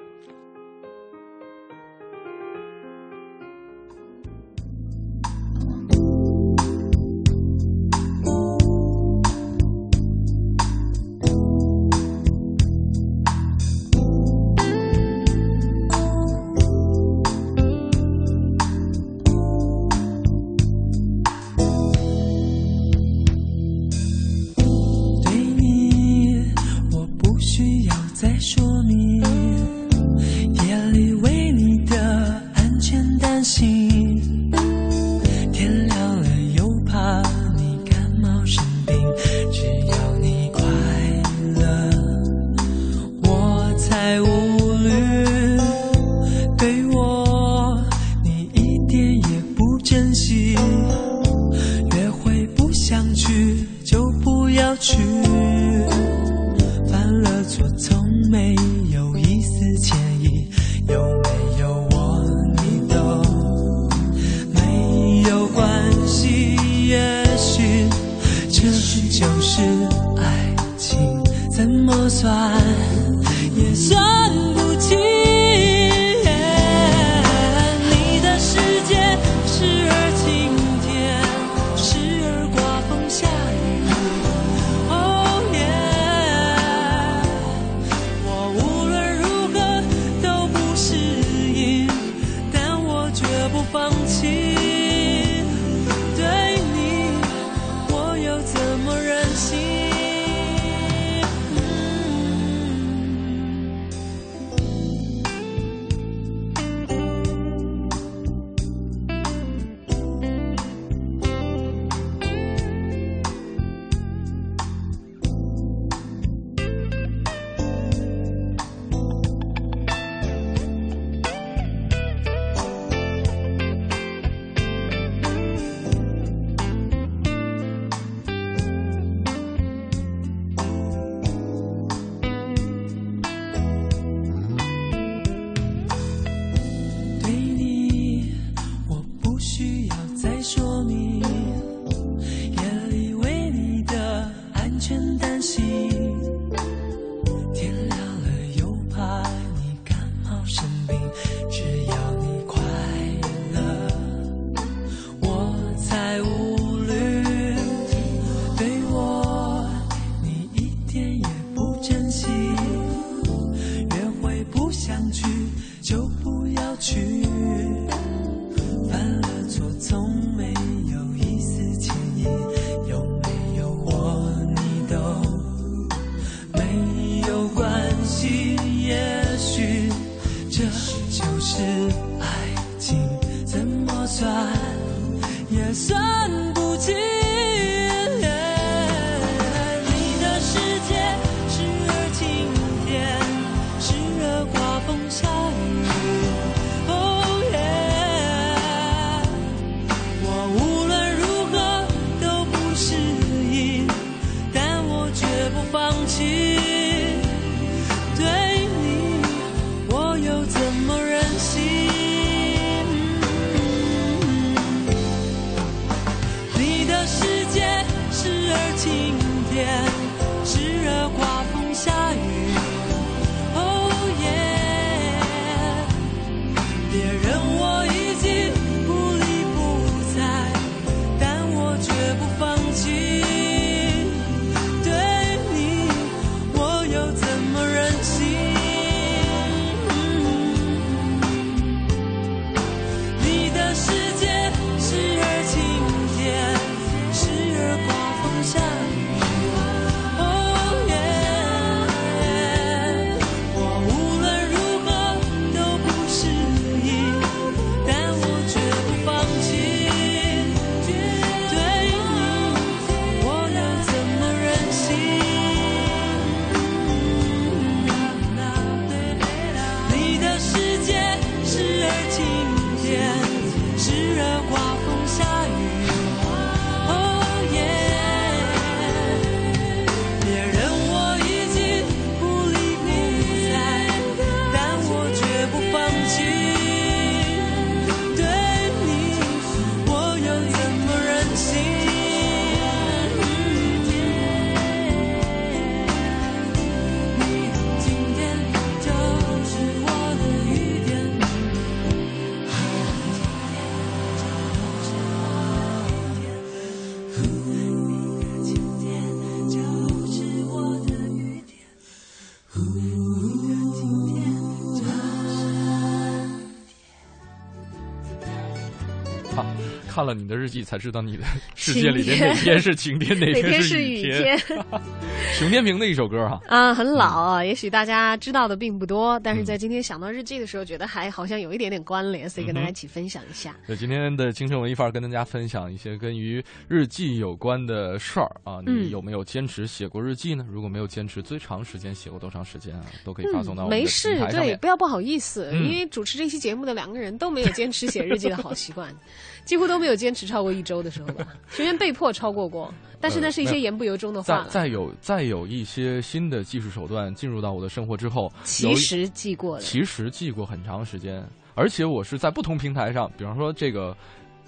了你的日记，才知道你的 世界里边哪天是晴天，哪哪天是雨天。熊天平的一首歌哈啊，很老啊，也许大家知道的并不多，但是在今天想到日记的时候，觉得还好像有一点点关联，所以跟大家一起分享一下。对，今天的京城文艺范儿跟大家分享一些跟于日记有关的事儿啊，你有没有坚持写过日记呢？如果没有坚持，最长时间写过多长时间啊？都可以发送到我们没事，对，不要不好意思，嗯因为主持这期节目的两个人都没有坚持写日记的好习惯，几乎都没有坚持超过一周的时候吧。学员被迫超过过，但是那是一些言不由衷的话了。再再有再有一些新的技术手段进入到我的生活之后，其实记过了，其实记过很长时间，而且我是在不同平台上，比方说这个。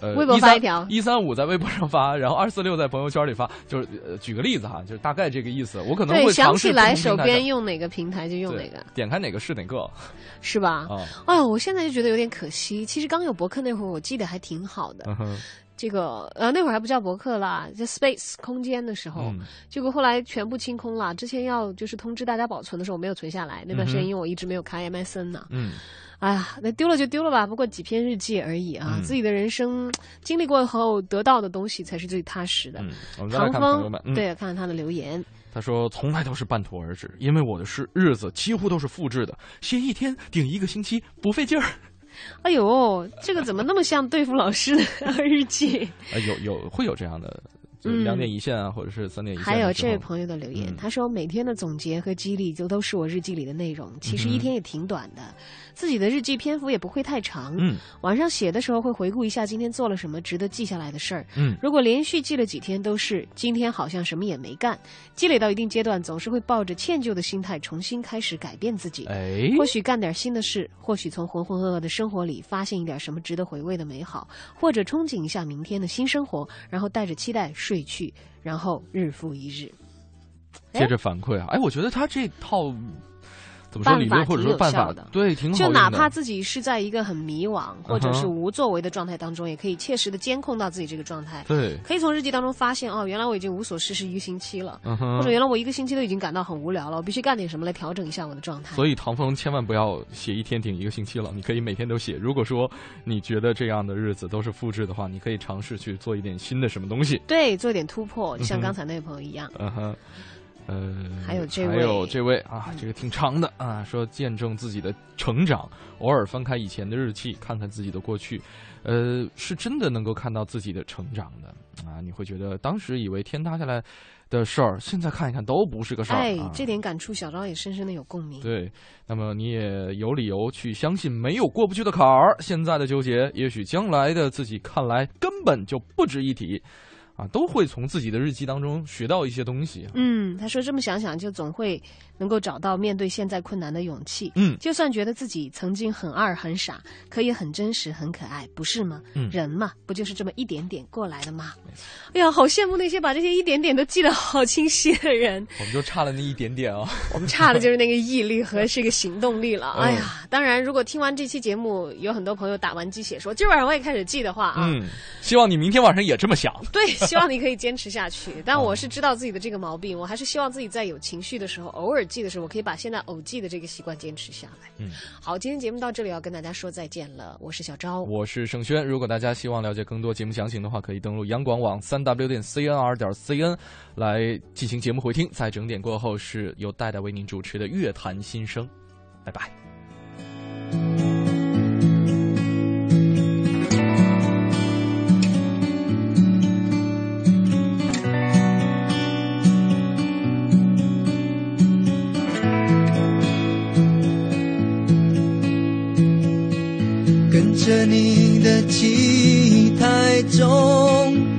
呃，微博发一条，一三五在微博上发，然后二四六在朋友圈里发，就是呃，举个例子哈，就是大概这个意思。我可能会想起来手边边用哪个平台就用哪个，点开哪个是哪个，是吧？啊，哎呦，我现在就觉得有点可惜。其实刚有博客那会儿，我记得还挺好的。嗯、这个呃，那会儿还不叫博客啦，叫 Space 空间的时候，嗯、结果后来全部清空了。之前要就是通知大家保存的时候，我没有存下来。那段时间因为我一直没有开 MSN 呢。嗯。哎呀，那丢了就丢了吧，不过几篇日记而已啊。嗯、自己的人生经历过后得到的东西才是最踏实的。嗯，我们唐风，嗯、对，看看他的留言。他说：“从来都是半途而止，因为我的是日子几乎都是复制的，写一天顶一个星期，不费劲儿。”哎呦，这个怎么那么像对付老师的日记？呃，有有会有这样的。就两点一线啊，嗯、或者是三点一线。还有这位朋友的留言，嗯、他说每天的总结和激励就都是我日记里的内容。其实一天也挺短的，嗯、自己的日记篇幅也不会太长。嗯，晚上写的时候会回顾一下今天做了什么值得记下来的事儿。嗯，如果连续记了几天都是今天好像什么也没干，积累到一定阶段，总是会抱着歉疚的心态重新开始改变自己。哎，或许干点新的事，或许从浑浑噩噩的生活里发现一点什么值得回味的美好，或者憧憬一下明天的新生活，然后带着期待睡去。然后日复一日，接着反馈啊！哎，我觉得他这套怎么说理论或者说办法的，对，挺好就哪怕自己是在一个很迷惘或者是无作为的状态当中，嗯、也可以切实的监控到自己这个状态。对，可以从日记当中发现哦，原来我已经无所事事一个星期了，嗯、或者原来我一个星期都已经感到很无聊了，我必须干点什么来调整一下我的状态。所以唐风千万不要写一天顶一个星期了，你可以每天都写。如果说你觉得这样的日子都是复制的话，你可以尝试去做一点新的什么东西，对，做一点突破，就像刚才那位朋友一样。嗯哼。呃，还有这位，还有这位啊，这个挺长的啊，说见证自己的成长，偶尔翻开以前的日记，看看自己的过去，呃，是真的能够看到自己的成长的啊。你会觉得当时以为天塌下来的事儿，现在看一看都不是个事儿。哎，啊、这点感触，小昭也深深的有共鸣。对，那么你也有理由去相信没有过不去的坎儿，现在的纠结，也许将来的自己看来根本就不值一提。啊，都会从自己的日记当中学到一些东西。嗯，他说这么想想，就总会能够找到面对现在困难的勇气。嗯，就算觉得自己曾经很二很傻，可以很真实很可爱，不是吗？嗯，人嘛，不就是这么一点点过来的吗？哎呀，好羡慕那些把这些一点点都记得好清晰的人。我们就差了那一点点啊、哦。我们差的就是那个毅力和这个行动力了。嗯、哎呀，当然，如果听完这期节目，有很多朋友打完鸡血说今晚上我也开始记的话啊，嗯，希望你明天晚上也这么想。对。希望你可以坚持下去，但 我是知道自己的这个毛病，我还是希望自己在有情绪的时候，偶尔记的时候，我可以把现在偶记的这个习惯坚持下来。嗯，好，今天节目到这里要跟大家说再见了，我是小昭，我是盛轩。如果大家希望了解更多节目详情的话，可以登录央广网三 w 点 cnr 点 cn 来进行节目回听。在整点过后，是由戴戴为您主持的乐坛新生，拜拜。着你的记忆太重